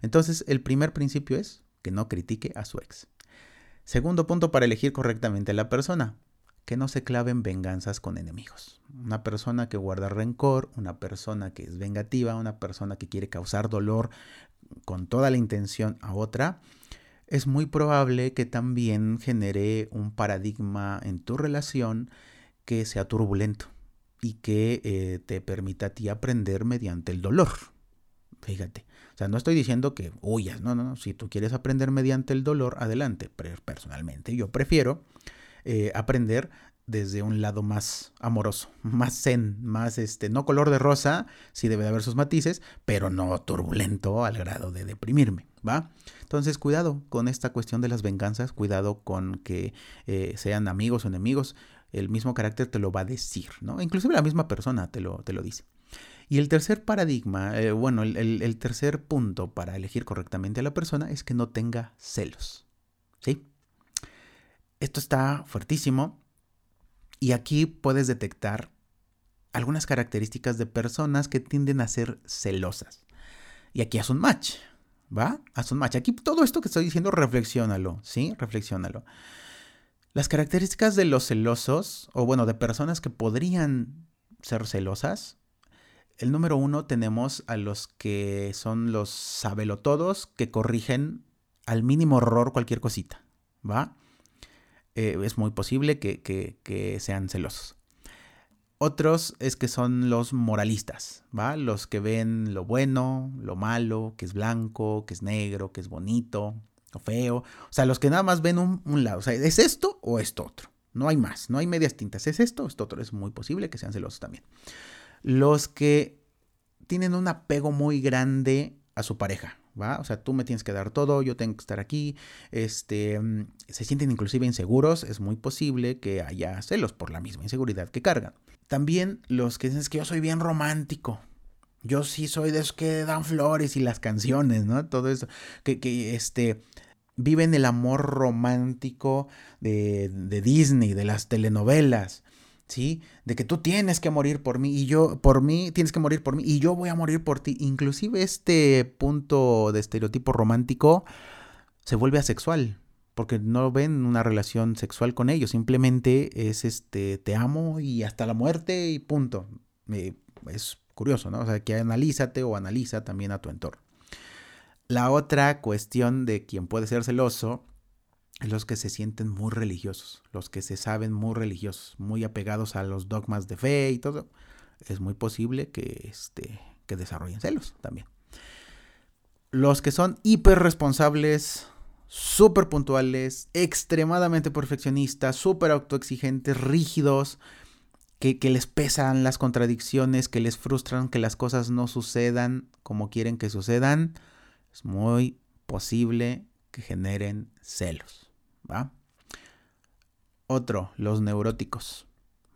Entonces, el primer principio es que no critique a su ex. Segundo punto para elegir correctamente a la persona, que no se claven venganzas con enemigos. Una persona que guarda rencor, una persona que es vengativa, una persona que quiere causar dolor con toda la intención a otra, es muy probable que también genere un paradigma en tu relación que sea turbulento y que eh, te permita a ti aprender mediante el dolor. Fíjate. O sea, no estoy diciendo que huyas, no, no, no. Si tú quieres aprender mediante el dolor, adelante. Pero personalmente yo prefiero eh, aprender desde un lado más amoroso, más zen, más este, no color de rosa, sí debe de haber sus matices, pero no turbulento al grado de deprimirme, ¿va? Entonces, cuidado con esta cuestión de las venganzas, cuidado con que eh, sean amigos o enemigos, el mismo carácter te lo va a decir, ¿no? Inclusive la misma persona te lo, te lo dice. Y el tercer paradigma, eh, bueno, el, tercer punto para elegir correctamente a la persona es que no tenga celos. ¿Sí? Esto está fuertísimo y aquí puedes detectar algunas características de personas que tienden a ser celosas. Y aquí haz un match, ¿va? Haz un match. Aquí todo esto que estoy diciendo, reflexiónalo, ¿sí? Reflexiónalo. Las características de los celosos, o bueno, de personas que podrían ser celosas, el número uno tenemos a los que son los sabelotodos que corrigen al mínimo error cualquier cosita, ¿va? Eh, es muy posible que, sean celosos. Otros es que son los moralistas, ¿va? Los que ven lo bueno, lo malo, que es blanco, que es negro, que es bonito, o feo. O sea, los que nada más ven un, un lado. O sea, ¿es esto o esto otro? No hay más, no hay medias tintas. ¿Es esto o esto otro? Es muy posible que sean celosos también los que tienen un apego muy grande a su pareja, ¿va? O sea, tú me tienes que dar todo, yo tengo que estar aquí, este, mm, se sienten inclusive inseguros, es muy posible que haya celos por la misma inseguridad que cargan. También los que dicen que yo soy bien romántico, yo sí soy de esos que dan flores y las canciones, ¿no? Todo eso, que, que este, viven el amor romántico de, de Disney, de las telenovelas, ¿sí? De que tú tienes que morir por mí y yo, por mí, tienes que morir por mí y yo voy a morir por ti. Inclusive este punto de estereotipo romántico se vuelve asexual, porque no ven una relación sexual con ellos, simplemente es este, te amo y hasta la muerte y punto. es curioso, ¿no? O sea, que analízate o analiza también a tu entorno. La otra cuestión de quien puede ser celoso los que se sienten muy religiosos, los que se saben muy religiosos, muy apegados a los dogmas de fe y todo, es muy posible que, este, que desarrollen celos también. Los que son hiper responsables, súper puntuales, extremadamente perfeccionistas, súper autoexigentes, rígidos, que, les pesan las contradicciones, que les frustran que las cosas no sucedan como quieren que sucedan, es muy posible que generen celos. ¿Va? Otro, los neuróticos,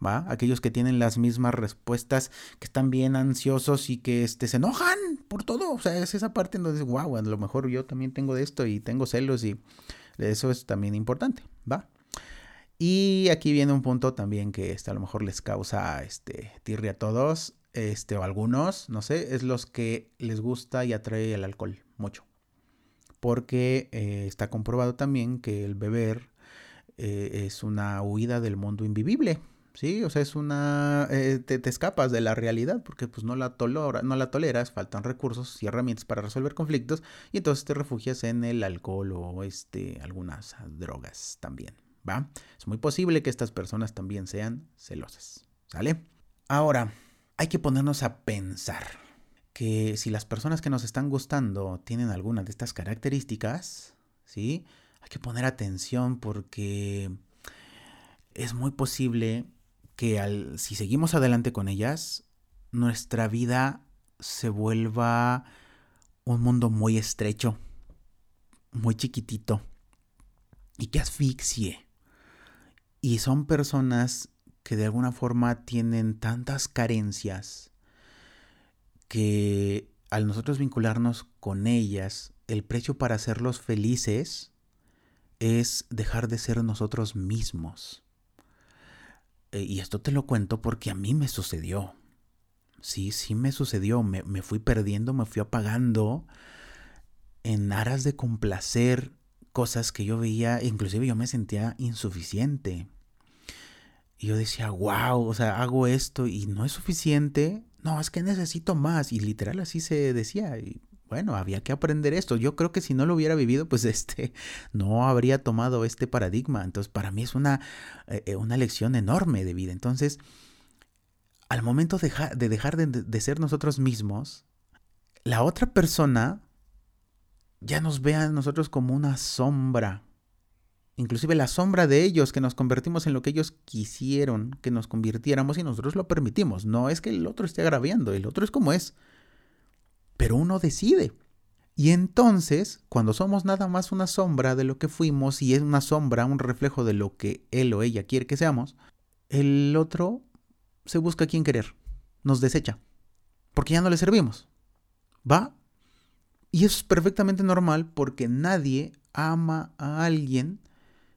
¿va? Aquellos que tienen las mismas respuestas, que están bien ansiosos y que este, se enojan por todo. O sea, es esa parte donde dices, wow, a lo mejor yo también tengo de esto y tengo celos y eso es también importante, ¿va? Y aquí viene un punto también que este, a lo mejor les causa este, tirria a todos, este, o algunos, no sé, es los que les gusta y atrae el alcohol mucho porque eh, está comprobado también que el beber eh, es una huida del mundo invivible. Sí, o sea, es una... Eh, te, escapas de la realidad porque pues no la, tolera, no la toleras, faltan recursos y herramientas para resolver conflictos y entonces te refugias en el alcohol o este, algunas drogas también, ¿va? Es muy posible que estas personas también sean celosas, ¿sale? Ahora, hay que ponernos a pensar que si las personas que nos están gustando tienen alguna de estas características, ¿sí? Hay que poner atención porque es muy posible que al, si seguimos adelante con ellas, nuestra vida se vuelva un mundo muy estrecho, muy chiquitito y que asfixie. Y son personas que de alguna forma tienen tantas carencias que al nosotros vincularnos con ellas, el precio para hacerlos felices es dejar de ser nosotros mismos. Eh, y esto te lo cuento porque a mí me sucedió. Sí, sí me sucedió. Me, me fui perdiendo, me fui apagando en aras de complacer cosas que yo veía, inclusive yo me sentía insuficiente. Y yo decía, wow, o sea, hago esto y no es suficiente, no, es que necesito más. Y literal así se decía. Y bueno, había que aprender esto. Yo creo que si no lo hubiera vivido, pues este, no habría tomado este paradigma. Entonces, para mí es una, eh, eh, una lección enorme de vida. Entonces, al momento de, de dejar de, de, ser nosotros mismos, la otra persona ya nos ve a nosotros como una sombra. Inclusive la sombra de ellos, que nos convertimos en lo que ellos quisieron que nos convirtiéramos y nosotros lo permitimos. No es que el otro esté agraviando, el otro es como es pero uno decide. Y entonces, cuando somos nada más una sombra de lo que fuimos y es una sombra, un reflejo de lo que él o ella quiere que seamos, el otro se busca a quien querer, nos desecha, porque ya no le servimos. ¿Va? Y eso es perfectamente normal porque nadie ama a alguien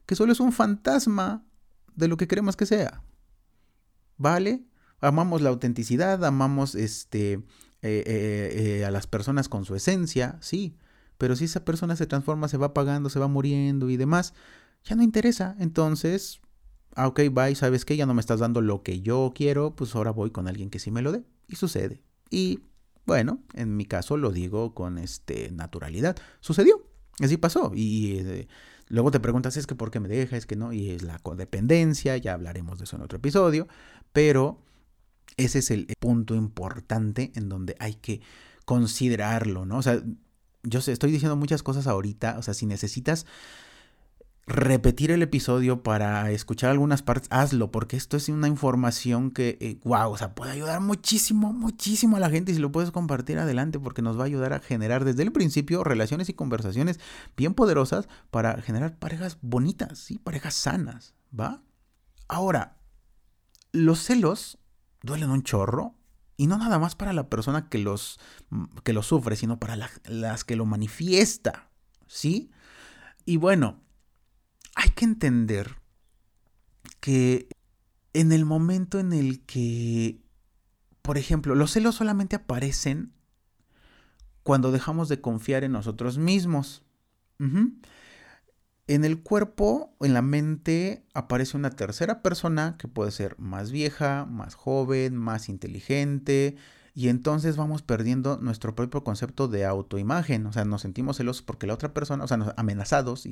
que solo es un fantasma de lo que queremos que sea. ¿Vale? Amamos la autenticidad, amamos este eh, eh, eh, a las personas con su esencia, sí, pero si esa persona se transforma, se va apagando, se va muriendo y demás, ya no interesa. Entonces, ah, ok, bye, ¿sabes qué? Ya no me estás dando lo que yo quiero, pues ahora voy con alguien que sí me lo dé. Y sucede. Y bueno, en mi caso lo digo con este naturalidad. Sucedió. Así pasó. Y luego te preguntas, es que por qué me deja, es que no, y es la codependencia, ya hablaremos de eso en otro episodio, pero ese es el punto importante en donde hay que considerarlo, ¿no? O sea, yo estoy diciendo muchas cosas ahorita, o sea, si necesitas repetir el episodio para escuchar algunas partes, hazlo, porque esto es una información que, wow, eh, o sea, puede ayudar muchísimo, muchísimo a la gente y si lo puedes compartir adelante, porque nos va a ayudar a generar desde el principio relaciones y conversaciones bien poderosas para generar parejas bonitas, ¿sí? Parejas sanas, ¿va? Ahora, los celos duelen un chorro. Y no nada más para la persona que los, que los sufre, sino para las que lo manifiesta. ¿Sí? Y bueno, hay que entender que en el momento en el que, por ejemplo, los celos solamente aparecen cuando dejamos de confiar en nosotros mismos. En el cuerpo, en la mente, aparece una tercera persona que puede ser más vieja, más joven, más inteligente, y entonces vamos perdiendo nuestro propio concepto de autoimagen. O sea, nos sentimos celosos porque la otra persona, o sea, amenazados, y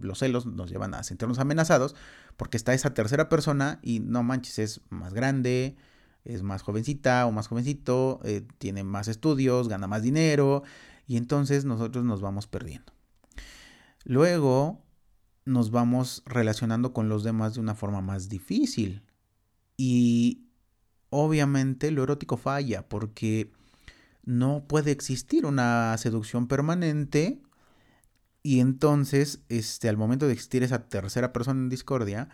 los celos nos llevan a sentirnos amenazados porque está esa tercera persona y no manches, es más grande, es más jovencita o más jovencito, eh, tiene más estudios, gana más dinero, y entonces nosotros nos vamos perdiendo. Luego nos vamos relacionando con los demás de una forma más difícil. Y obviamente lo erótico falla porque no puede existir una seducción permanente y entonces este, al momento de existir esa tercera persona en discordia,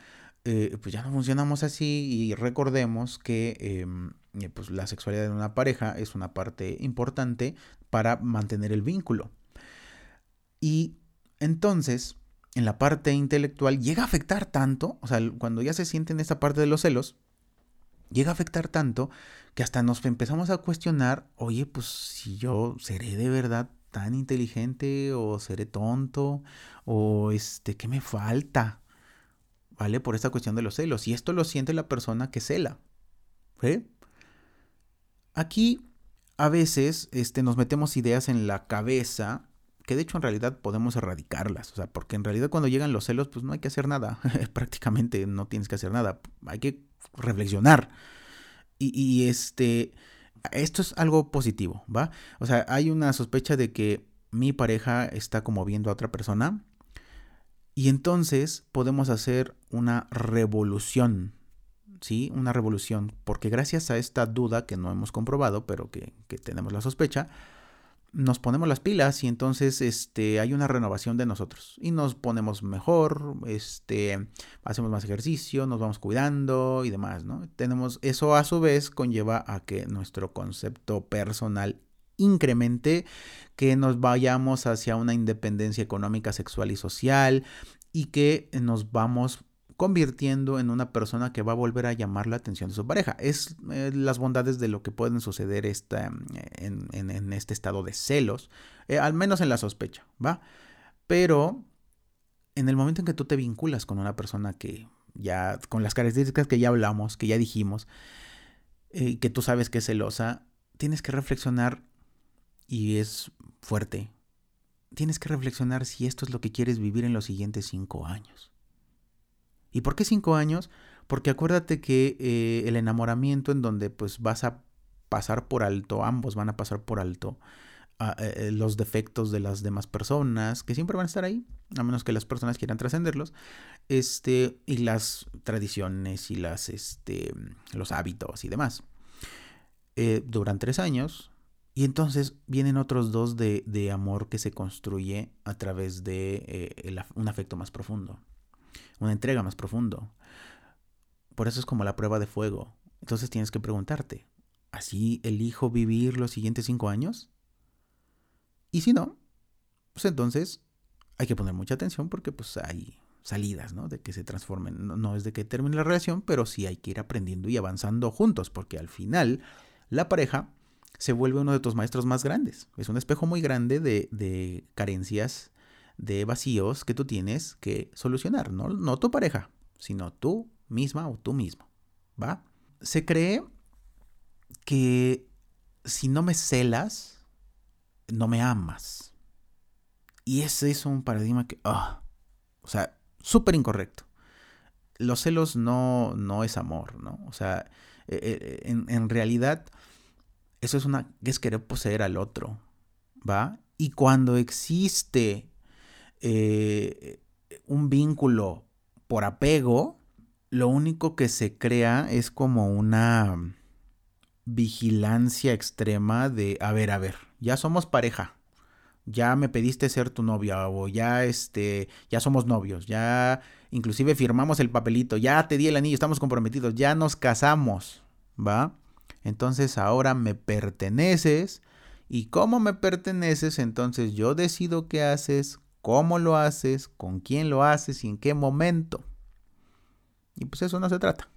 eh, pues ya no funcionamos así y recordemos que em, eh, pues la sexualidad de una pareja es una parte importante para mantener el vínculo. Y entonces, en la parte intelectual, llega a afectar tanto, o sea, cuando ya se siente en esta parte de los celos, llega a afectar tanto que hasta nos empezamos a cuestionar, oye, pues si yo seré de verdad tan inteligente o seré tonto o este, ¿qué me falta? ¿Vale? Por esta cuestión de los celos. Y esto lo siente la persona que cela. Aquí a veces este, nos metemos ideas en la cabeza que de hecho en realidad podemos erradicarlas, o sea, porque en realidad cuando llegan los celos, pues no hay que hacer nada, prácticamente no tienes que hacer nada, hay que reflexionar. Y, este, esto es algo positivo, ¿va? O sea, hay una sospecha de que mi pareja está como viendo a otra persona y entonces podemos hacer una revolución, ¿sí? Una revolución, porque gracias a esta duda que no hemos comprobado, pero que, que tenemos la sospecha, nos ponemos las pilas y entonces este, hay una renovación de nosotros y nos ponemos mejor, este, hacemos más ejercicio, nos vamos cuidando y demás, ¿no? Tenemos, eso a su vez conlleva a que nuestro concepto personal incremente, que nos vayamos hacia una independencia económica, sexual y social y que nos vamos convirtiendo en una persona que va a volver a llamar la atención de su pareja. Es eh, las bondades de lo que pueden suceder esta, en, este estado de celos, eh, al menos en la sospecha, ¿va? Pero en el momento en que tú te vinculas con una persona que ya, con las características que ya hablamos, que ya dijimos, eh, que tú sabes que es celosa, tienes que reflexionar y es fuerte, tienes que reflexionar si esto es lo que quieres vivir en los siguientes cinco años. ¿Y por qué cinco años? Porque acuérdate que eh, el enamoramiento en donde pues vas a pasar por alto, ambos van a pasar por alto ah, eh, eh, los defectos de las demás personas, que siempre van a estar ahí, a menos que las personas quieran trascenderlos, este, y las tradiciones y las, este, los hábitos y demás. duran tres años, y entonces vienen otros dos de, amor que se construye a través de un afecto más profundo una entrega más profundo. Por eso es como la prueba de fuego. Entonces tienes que preguntarte, ¿así elijo vivir los siguientes cinco años? Y si no, pues entonces hay que poner mucha atención porque pues hay salidas, ¿no? De que se transformen. No, es de que termine la relación, pero sí hay que ir aprendiendo y avanzando juntos, porque al final la pareja se vuelve uno de tus maestros más grandes. Es un espejo muy grande de, de carencias de vacíos que tú tienes que solucionar, no, no tu pareja, sino tú misma o tú mismo, ¿va? Se cree que si no me celas, no me amas. Y ese es un paradigma que, ah, o sea, súper incorrecto. Los celos no, no es amor, ¿no? O sea, e, e, en, en realidad, eso es una, es querer poseer al otro, ¿va? Y cuando existe eh, un vínculo por apego, lo único que se crea es como una vigilancia extrema de, a ver, a ver, ya somos pareja, ya me pediste ser tu novia o ya este, ya somos novios, ya inclusive firmamos el papelito, ya te di el anillo, estamos comprometidos, ya nos casamos, ¿va? Entonces ahora me perteneces y como me perteneces, entonces yo decido qué haces, cómo lo haces, con quién lo haces y en qué momento. Y pues eso no se trata.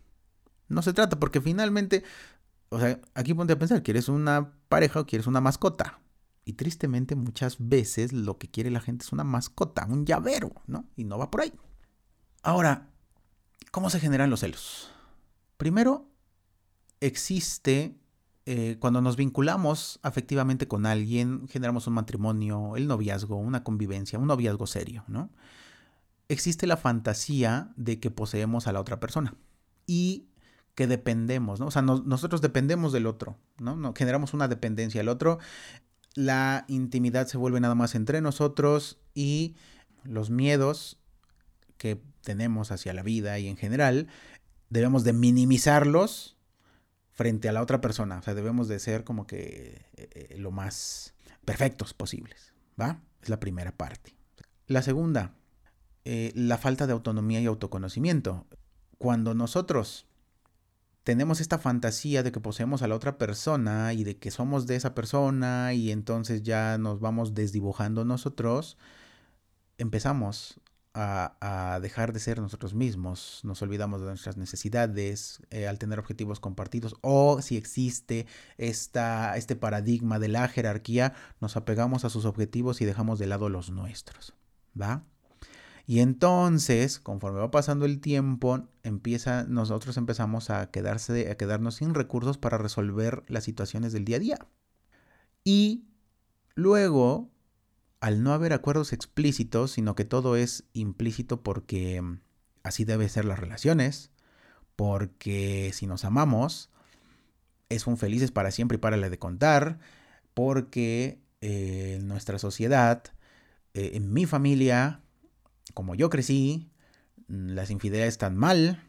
No se trata porque finalmente, o sea, aquí ponte a pensar, ¿quieres una pareja o quieres una mascota? Y tristemente muchas veces lo que quiere la gente es una mascota, un llavero, ¿no? Y no va por ahí. Ahora, ¿cómo se generan los celos? Primero, existe eh, cuando nos vinculamos afectivamente con alguien, generamos un matrimonio, el noviazgo, una convivencia, un noviazgo serio, ¿no? Existe la fantasía de que poseemos a la otra persona y que dependemos, ¿no? O sea, nosotros dependemos del otro, ¿no? ¿no? Generamos una dependencia del otro, la intimidad se vuelve nada más entre nosotros y los miedos que tenemos hacia la vida y en general, debemos de minimizarlos frente a la otra persona. O sea, debemos de ser como que eh, eh, lo más perfectos posibles. ¿Va? Es la primera parte. La segunda, eh, la falta de autonomía y autoconocimiento. Cuando nosotros tenemos esta fantasía de que poseemos a la otra persona y de que somos de esa persona y entonces ya nos vamos desdibujando nosotros, empezamos a, dejar de ser nosotros mismos, nos olvidamos de nuestras necesidades eh, al tener objetivos compartidos o si existe esta, este paradigma de la jerarquía, nos apegamos a sus objetivos y dejamos de lado los nuestros, ¿va? Y entonces, conforme va pasando el tiempo, empieza, nosotros empezamos a, quedarse, a quedarnos sin recursos para resolver las situaciones del día a día. Y luego al no haber acuerdos explícitos, sino que todo es implícito porque mm, así deben ser las relaciones, porque si nos amamos, es un felices para siempre y para la de contar, porque eh, en nuestra sociedad, eh, en mi familia, como yo crecí, mm, las infidelidades están mal,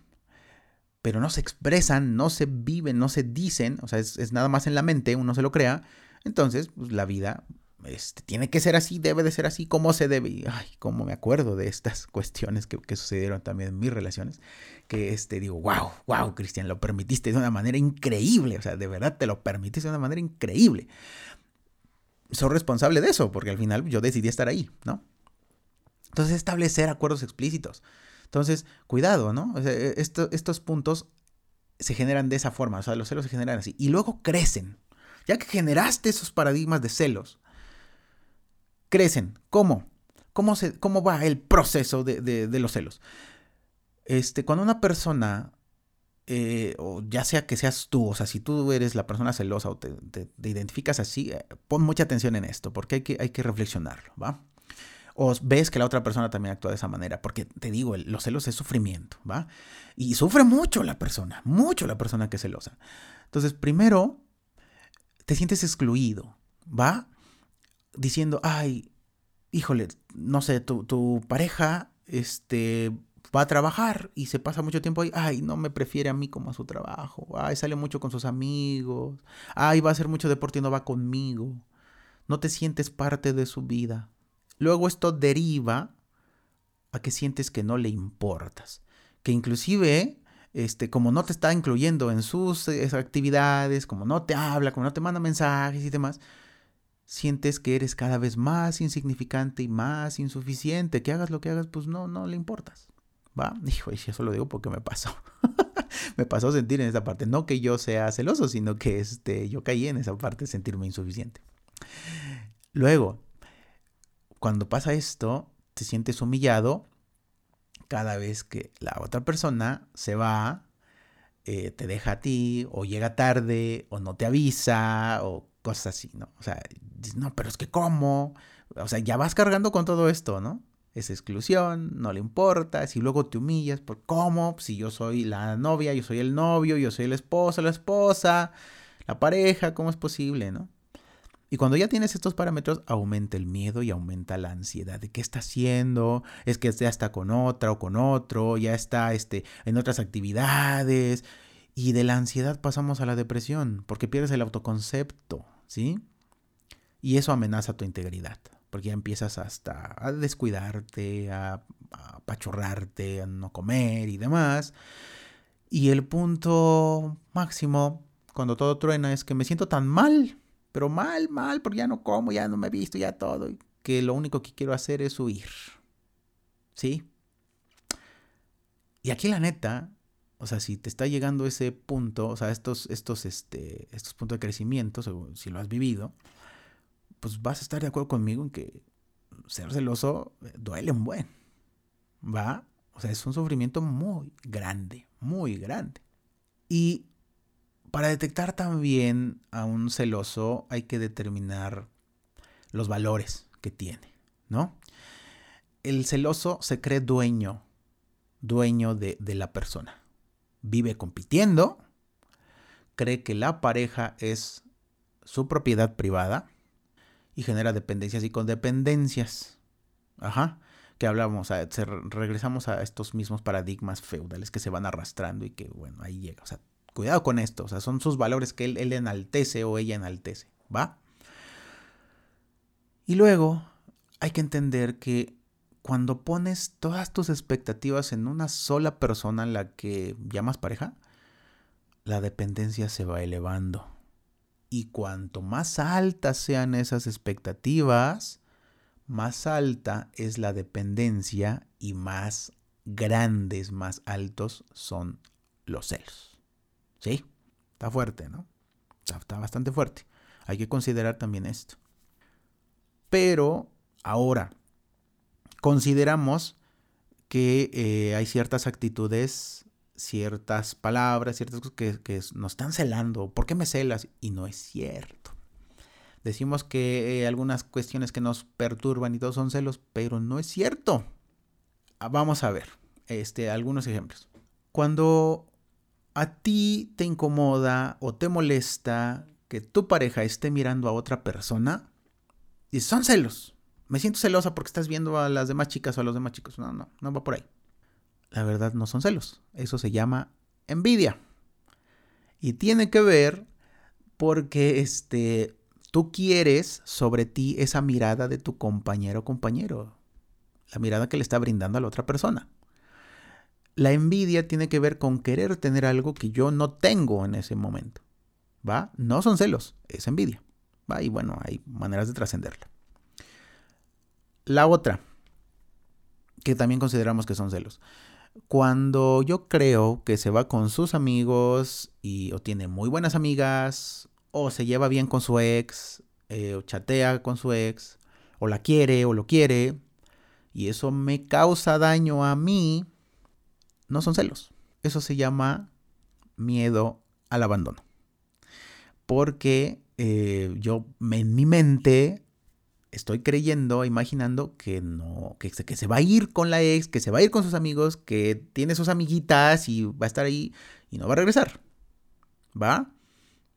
pero no se expresan, no se viven, no se dicen, o sea, es, nada más en la mente, uno se lo crea, entonces pues, la vida este, tiene que ser así, debe de ser así, como se debe. Y, ay, cómo me acuerdo de estas cuestiones que, sucedieron también en mis relaciones, que este, digo, wow, wow, Cristian, lo permitiste de una manera increíble, o sea, de verdad te lo permitiste de una manera increíble. Soy responsable de eso, porque al final yo decidí estar ahí, ¿no? Entonces, establecer acuerdos explícitos. Entonces, cuidado, ¿no? E, estos puntos se generan de esa forma, o sea, los celos se generan así, y luego crecen. Ya que generaste esos paradigmas de celos, crecen. ¿Cómo? ¿Cómo, se, cómo va el proceso de, los celos? Este, cuando una persona eh, o ya sea que seas tú, o sea, si tú eres la persona celosa o te, identificas así, eh, pon mucha atención en esto, porque hay que, hay que reflexionarlo, ¿va? O ves que la otra persona también actúa de esa manera, porque te digo, los celos es sufrimiento, ¿va? Y sufre mucho la persona, mucho la persona que es celosa. Entonces, primero, te sientes excluido, ¿va? Diciendo, ay, híjole, no sé, tu, tu pareja, este, va a trabajar y se pasa mucho tiempo ahí, ay, no me prefiere a mí como a su trabajo, ay, sale mucho con sus amigos, ay, va a hacer mucho deporte y no va conmigo, no te sientes parte de su vida. Luego esto deriva a que sientes que no le importas, que inclusive, este, como no te está incluyendo en sus eh, actividades, como no te habla, como no te manda mensajes y demás, sientes que eres cada vez más insignificante y más insuficiente, que hagas lo que hagas, pues no, no le importas. ¿Va? Hijo, y eso lo digo porque me pasó. me pasó sentir en esa parte. No que yo sea celoso, sino que este, yo caí en esa parte, sentirme insuficiente. Luego, cuando pasa esto, te sientes humillado cada vez que la otra persona se va, eh, te deja a ti, o llega tarde, o no te avisa, o cosas así, ¿no? O sea, no, pero es que ¿cómo? O sea, ya vas cargando con todo esto, ¿no? es exclusión, no le importa, si luego te humillas, ¿por cómo? Si yo soy la novia, yo soy el novio, yo soy el esposo, la esposa, la pareja, ¿cómo es posible, no? Y cuando ya tienes estos parámetros, aumenta el miedo y aumenta la ansiedad de qué está haciendo, es que ya está con otra o con otro, ya está este, en otras actividades. Y de la ansiedad pasamos a la depresión, porque pierdes el autoconcepto, ¿sí? Y eso amenaza tu integridad porque ya empiezas hasta a descuidarte, a, apachurrarte, a no comer y demás. Y el punto máximo, cuando todo truena, es que me siento tan mal, pero mal, mal, porque ya no como, ya no me he visto, ya todo, que lo único que quiero hacer es huir. ¿Sí? Y aquí la neta, o sea, si te está llegando ese punto, o sea, estos, estos, este, estos puntos de crecimiento, si lo has vivido, pues vas a estar de acuerdo conmigo en que ser celoso eh, duele un buen. ¿Va? O sea, es un sufrimiento muy grande, muy grande. Y para detectar también a un celoso hay que determinar los valores que tiene, ¿no? El celoso se cree dueño, dueño de, de la persona. Vive compitiendo, cree que la pareja es su propiedad privada y genera dependencias y condependencias. Ajá. Que hablamos, regresamos a estos mismos paradigmas feudales que se van arrastrando y que, bueno, ahí llega. O sea, cuidado con esto. O sea, son sus valores que él, él enaltece o ella enaltece. ¿Va? Y luego hay que entender que cuando pones todas tus expectativas en una sola persona, la que llamas pareja, la dependencia se va elevando. Y cuanto más altas sean esas expectativas, más alta es la dependencia y más grandes, más altos son los celos. ¿Sí? Está fuerte, ¿no? Está, bastante fuerte. Hay que considerar también esto. Pero ahora, consideramos que eh, hay ciertas actitudes ciertas palabras, ciertas cosas que, nos están celando. ¿Por qué me celas? Y no es cierto. Decimos que eh, algunas cuestiones que nos perturban y todos son celos, pero no es cierto. Ah, vamos a ver este, algunos ejemplos. Cuando a ti te incomoda o te molesta que tu pareja esté mirando a otra persona, y son celos. Me siento celosa porque estás viendo a las demás chicas o a los demás chicos. No, no, no va por ahí la verdad no son celos. Eso se llama envidia. Y tiene que ver porque este, tú quieres sobre ti esa mirada de tu compañero o compañero. La mirada que le está brindando a la otra persona. La envidia tiene que ver con querer tener algo que yo no tengo en ese momento. ¿Va? No son celos, es envidia. ¿Va? Y bueno, hay maneras de trascenderla. La otra, que también consideramos que son celos, cuando yo creo que se va con sus amigos y o tiene muy buenas amigas o se lleva bien con su ex eh, o chatea con su ex o la quiere o lo quiere y eso me causa daño a mí, no son celos. Eso se llama miedo al abandono. Porque eh, yo en mi mente estoy creyendo, imaginando que no, que, que se va a ir con la ex, que se va a ir con sus amigos, que tiene sus amiguitas y va a estar ahí y no va a regresar. ¿Va?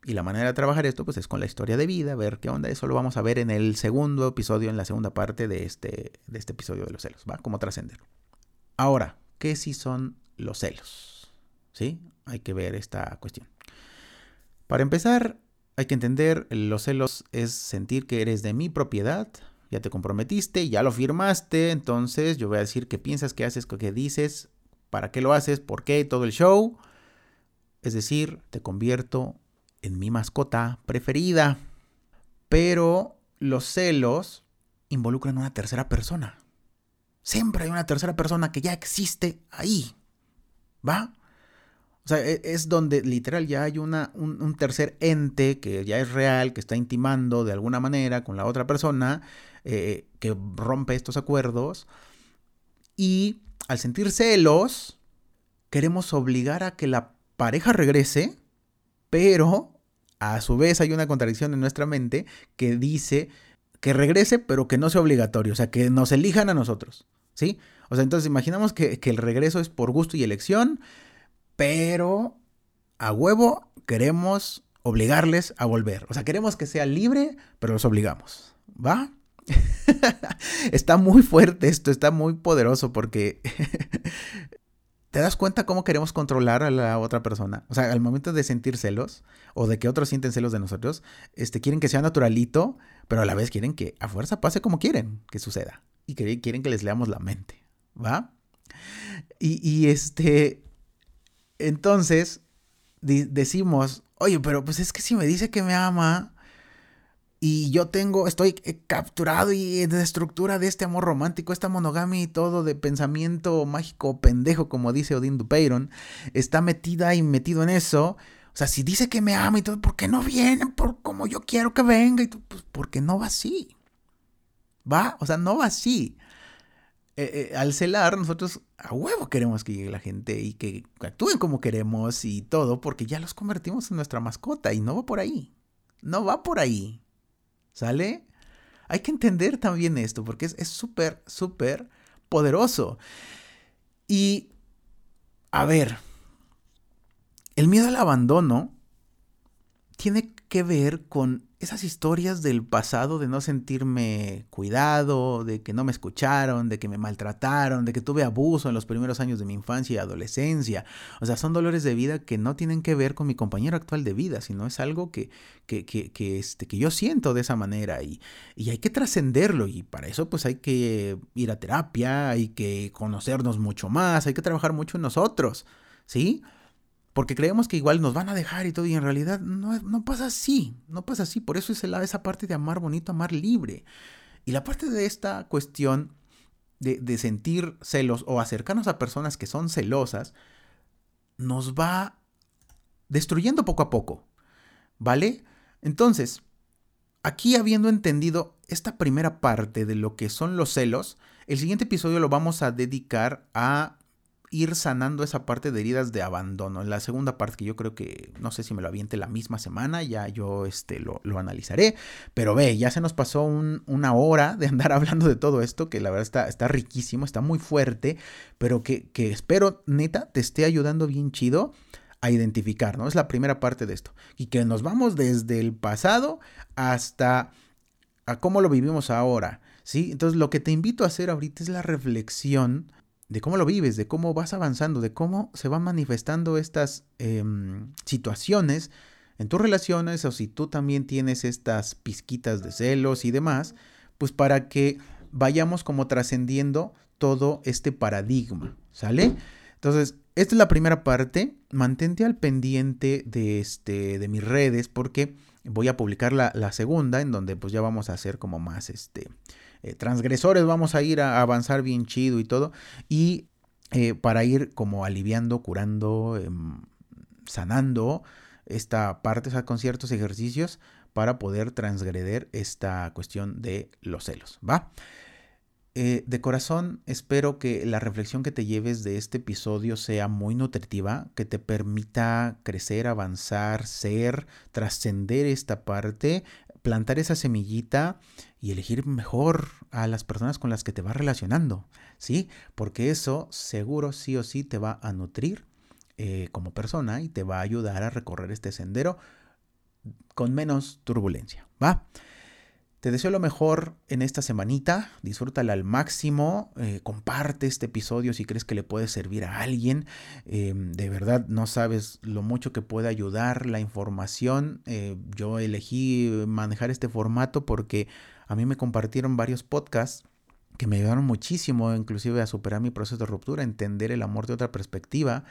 Y la manera de trabajar esto pues es con la historia de vida, ver qué onda. Eso lo vamos a ver en el segundo episodio, en la segunda parte de este, de este episodio de los celos, ¿va? Cómo trascender. Ahora, ¿qué si son los celos? ¿Sí? Hay que ver esta cuestión. Para empezar, hay que entender, los celos es sentir que eres de mi propiedad, ya te comprometiste, ya lo firmaste, entonces yo voy a decir qué piensas, qué haces, qué dices, para qué lo haces, por qué, todo el show. Es decir, te convierto en mi mascota preferida. Pero los celos involucran a una tercera persona. Siempre hay una tercera persona que ya existe ahí. ¿Va? Sea, e, es donde literal ya hay una, un, tercer ente que ya es real, que está intimando de alguna manera con la otra persona, eh, que rompe estos acuerdos. Y al sentir celos, queremos obligar a que la pareja regrese, pero a su vez hay una contradicción en nuestra mente que dice que regrese, pero que no sea obligatorio, o sea, que nos elijan a nosotros, ¿sí? O sea, entonces imaginamos que, el regreso es por gusto y elección, pero a huevo queremos obligarles a volver. O sea, queremos que sea libre, pero los obligamos, ¿va? está muy fuerte esto, está muy poderoso porque ¿Te das cuenta cómo queremos controlar a la otra persona? O sea, al momento de sentir celos o de que otros sienten celos de nosotros, este, quieren que sea naturalito, pero a la vez quieren que a fuerza pase como quieren que suceda. Y quieren que les leamos la mente. ¿Va? Y, y este. Entonces, decimos, oye, pero pues es que si me dice que me ama, y yo tengo, estoy eh, capturado y de estructura de este amor romántico, esta monogamia y todo de pensamiento mágico pendejo, como dice Odin Dupeyron, está metida y metido en eso. O sea, si dice que me ama y todo, ¿por qué no viene por como yo quiero que venga? Y pues porque no va así. ¿Va? O sea, no va así. Eh, eh, al celar, nosotros a huevo queremos que llegue la gente y que actúen como queremos y todo, porque ya los convertimos en nuestra mascota y no va por ahí. No va por ahí. ¿Sale? Hay que entender también esto porque es súper, súper poderoso. Y, a ver, el miedo al abandono tiene que ver con esas historias del pasado de no sentirme cuidado, de que no me escucharon, de que me maltrataron, de que tuve abuso en los primeros años de mi infancia y adolescencia. O sea, son dolores de vida que no tienen que ver con mi compañero actual de vida, sino es algo que, que, que, este, que yo siento de esa manera y, y hay que trascenderlo y para eso pues hay que ir a terapia, hay que conocernos mucho más, hay que trabajar mucho en nosotros, ¿sí? Porque creemos que igual nos van a dejar y todo, y en realidad no, no pasa así, no pasa así. Por eso es esa parte de amar bonito, amar libre. Y la parte de esta cuestión de, de sentir celos o acercarnos a personas que son celosas, nos va destruyendo poco a poco. ¿Vale? Entonces, aquí habiendo entendido esta primera parte de lo que son los celos, el siguiente episodio lo vamos a dedicar a ir sanando esa parte de heridas de abandono. En la segunda parte, que yo creo que no sé si me lo aviente la misma semana, ya yo este, lo, analizaré. Pero ve, ya se nos pasó una hora de andar hablando de todo esto, que la verdad está, está riquísimo, está muy fuerte, pero que, que espero, neta, te esté ayudando bien chido a identificar, ¿no? Es la primera parte de esto. Y que nos vamos desde el pasado hasta a cómo lo vivimos ahora, ¿sí? Entonces lo que te invito a hacer ahorita es la reflexión de cómo lo vives, de cómo vas avanzando, de cómo se van manifestando estas em, situaciones en tus relaciones o si tú también tienes estas pizquitas de celos y demás, pues para que vayamos como trascendiendo todo este paradigma, ¿sale? Entonces, esta es la primera parte. Mantente al pendiente de, este, de mis redes porque voy a publicar la, la segunda en donde pues ya vamos a hacer como más este, eh, transgresores, vamos a ir a avanzar bien chido y todo. Y eh, para ir como aliviando, curando, em, sanando esta parte, o sea, con ciertos ejercicios para poder transgreder esta cuestión de los celos, ¿va? eh, de corazón espero que la reflexión que te lleves de este episodio sea muy nutritiva, que te permita crecer, avanzar, ser, trascender esta parte, plantar esa semillita y elegir mejor a las personas con las que te vas relacionando, ¿sí? Porque eso seguro sí o sí te va a nutrir eh, como persona y te va a ayudar a recorrer este sendero con menos turbulencia, ¿va? Te deseo lo mejor en esta semanita, disfrútala al máximo, eh, comparte este episodio si crees que le puede servir a alguien, eh, de verdad no sabes lo mucho que puede ayudar la información, eh, yo elegí manejar este formato porque a mí me compartieron varios podcasts que me ayudaron muchísimo, inclusive a superar mi proceso de ruptura, entender el amor de otra perspectiva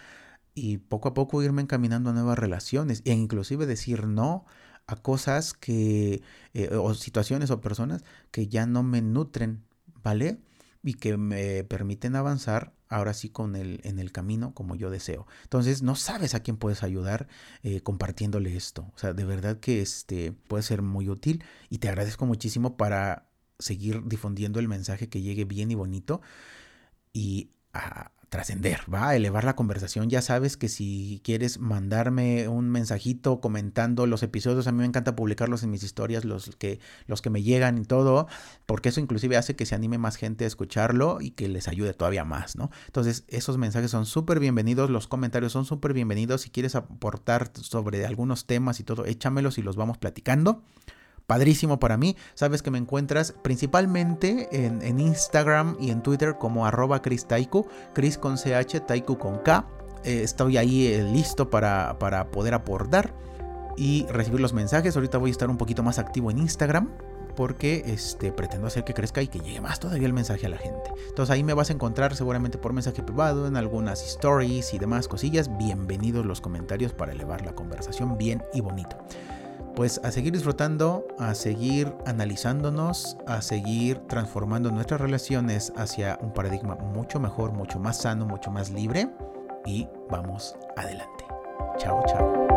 y poco a poco irme encaminando a nuevas relaciones e inclusive decir no a cosas que, eh, o situaciones o personas que ya no me nutren, ¿vale? Y que me permiten avanzar ahora sí con el, en el camino como yo deseo. Entonces, no sabes a quién puedes ayudar eh, compartiéndole esto. O sea, de verdad que este puede ser muy útil y te agradezco muchísimo para seguir difundiendo el mensaje que llegue bien y bonito y a, trascender, va a elevar la conversación. Ya sabes que si quieres mandarme un mensajito comentando los episodios, a mí me encanta publicarlos en mis historias, los que, los que me llegan y todo, porque eso inclusive hace que se anime más gente a escucharlo y que les ayude todavía más, ¿no? Entonces, esos mensajes son súper bienvenidos, los comentarios son súper bienvenidos. Si quieres aportar sobre algunos temas y todo, échamelos y los vamos platicando padrísimo para mí. Sabes que me encuentras principalmente en, Instagram y en Twitter como arroba Chris Taiku, Chris con CH, Taiku con K. Eh, estoy ahí eh, listo para, para poder aportar y recibir los mensajes. Ahorita voy a estar un poquito más activo en Instagram porque este, pretendo hacer que crezca y que llegue más todavía el mensaje a la gente. Entonces ahí me vas a encontrar seguramente por mensaje privado, en algunas stories y demás cosillas. Bienvenidos los comentarios para elevar la conversación bien y bonito pues a seguir disfrutando, a seguir analizándonos, a seguir transformando nuestras relaciones hacia un paradigma mucho mejor, mucho más sano, mucho más libre. Y vamos adelante. Chao, chao.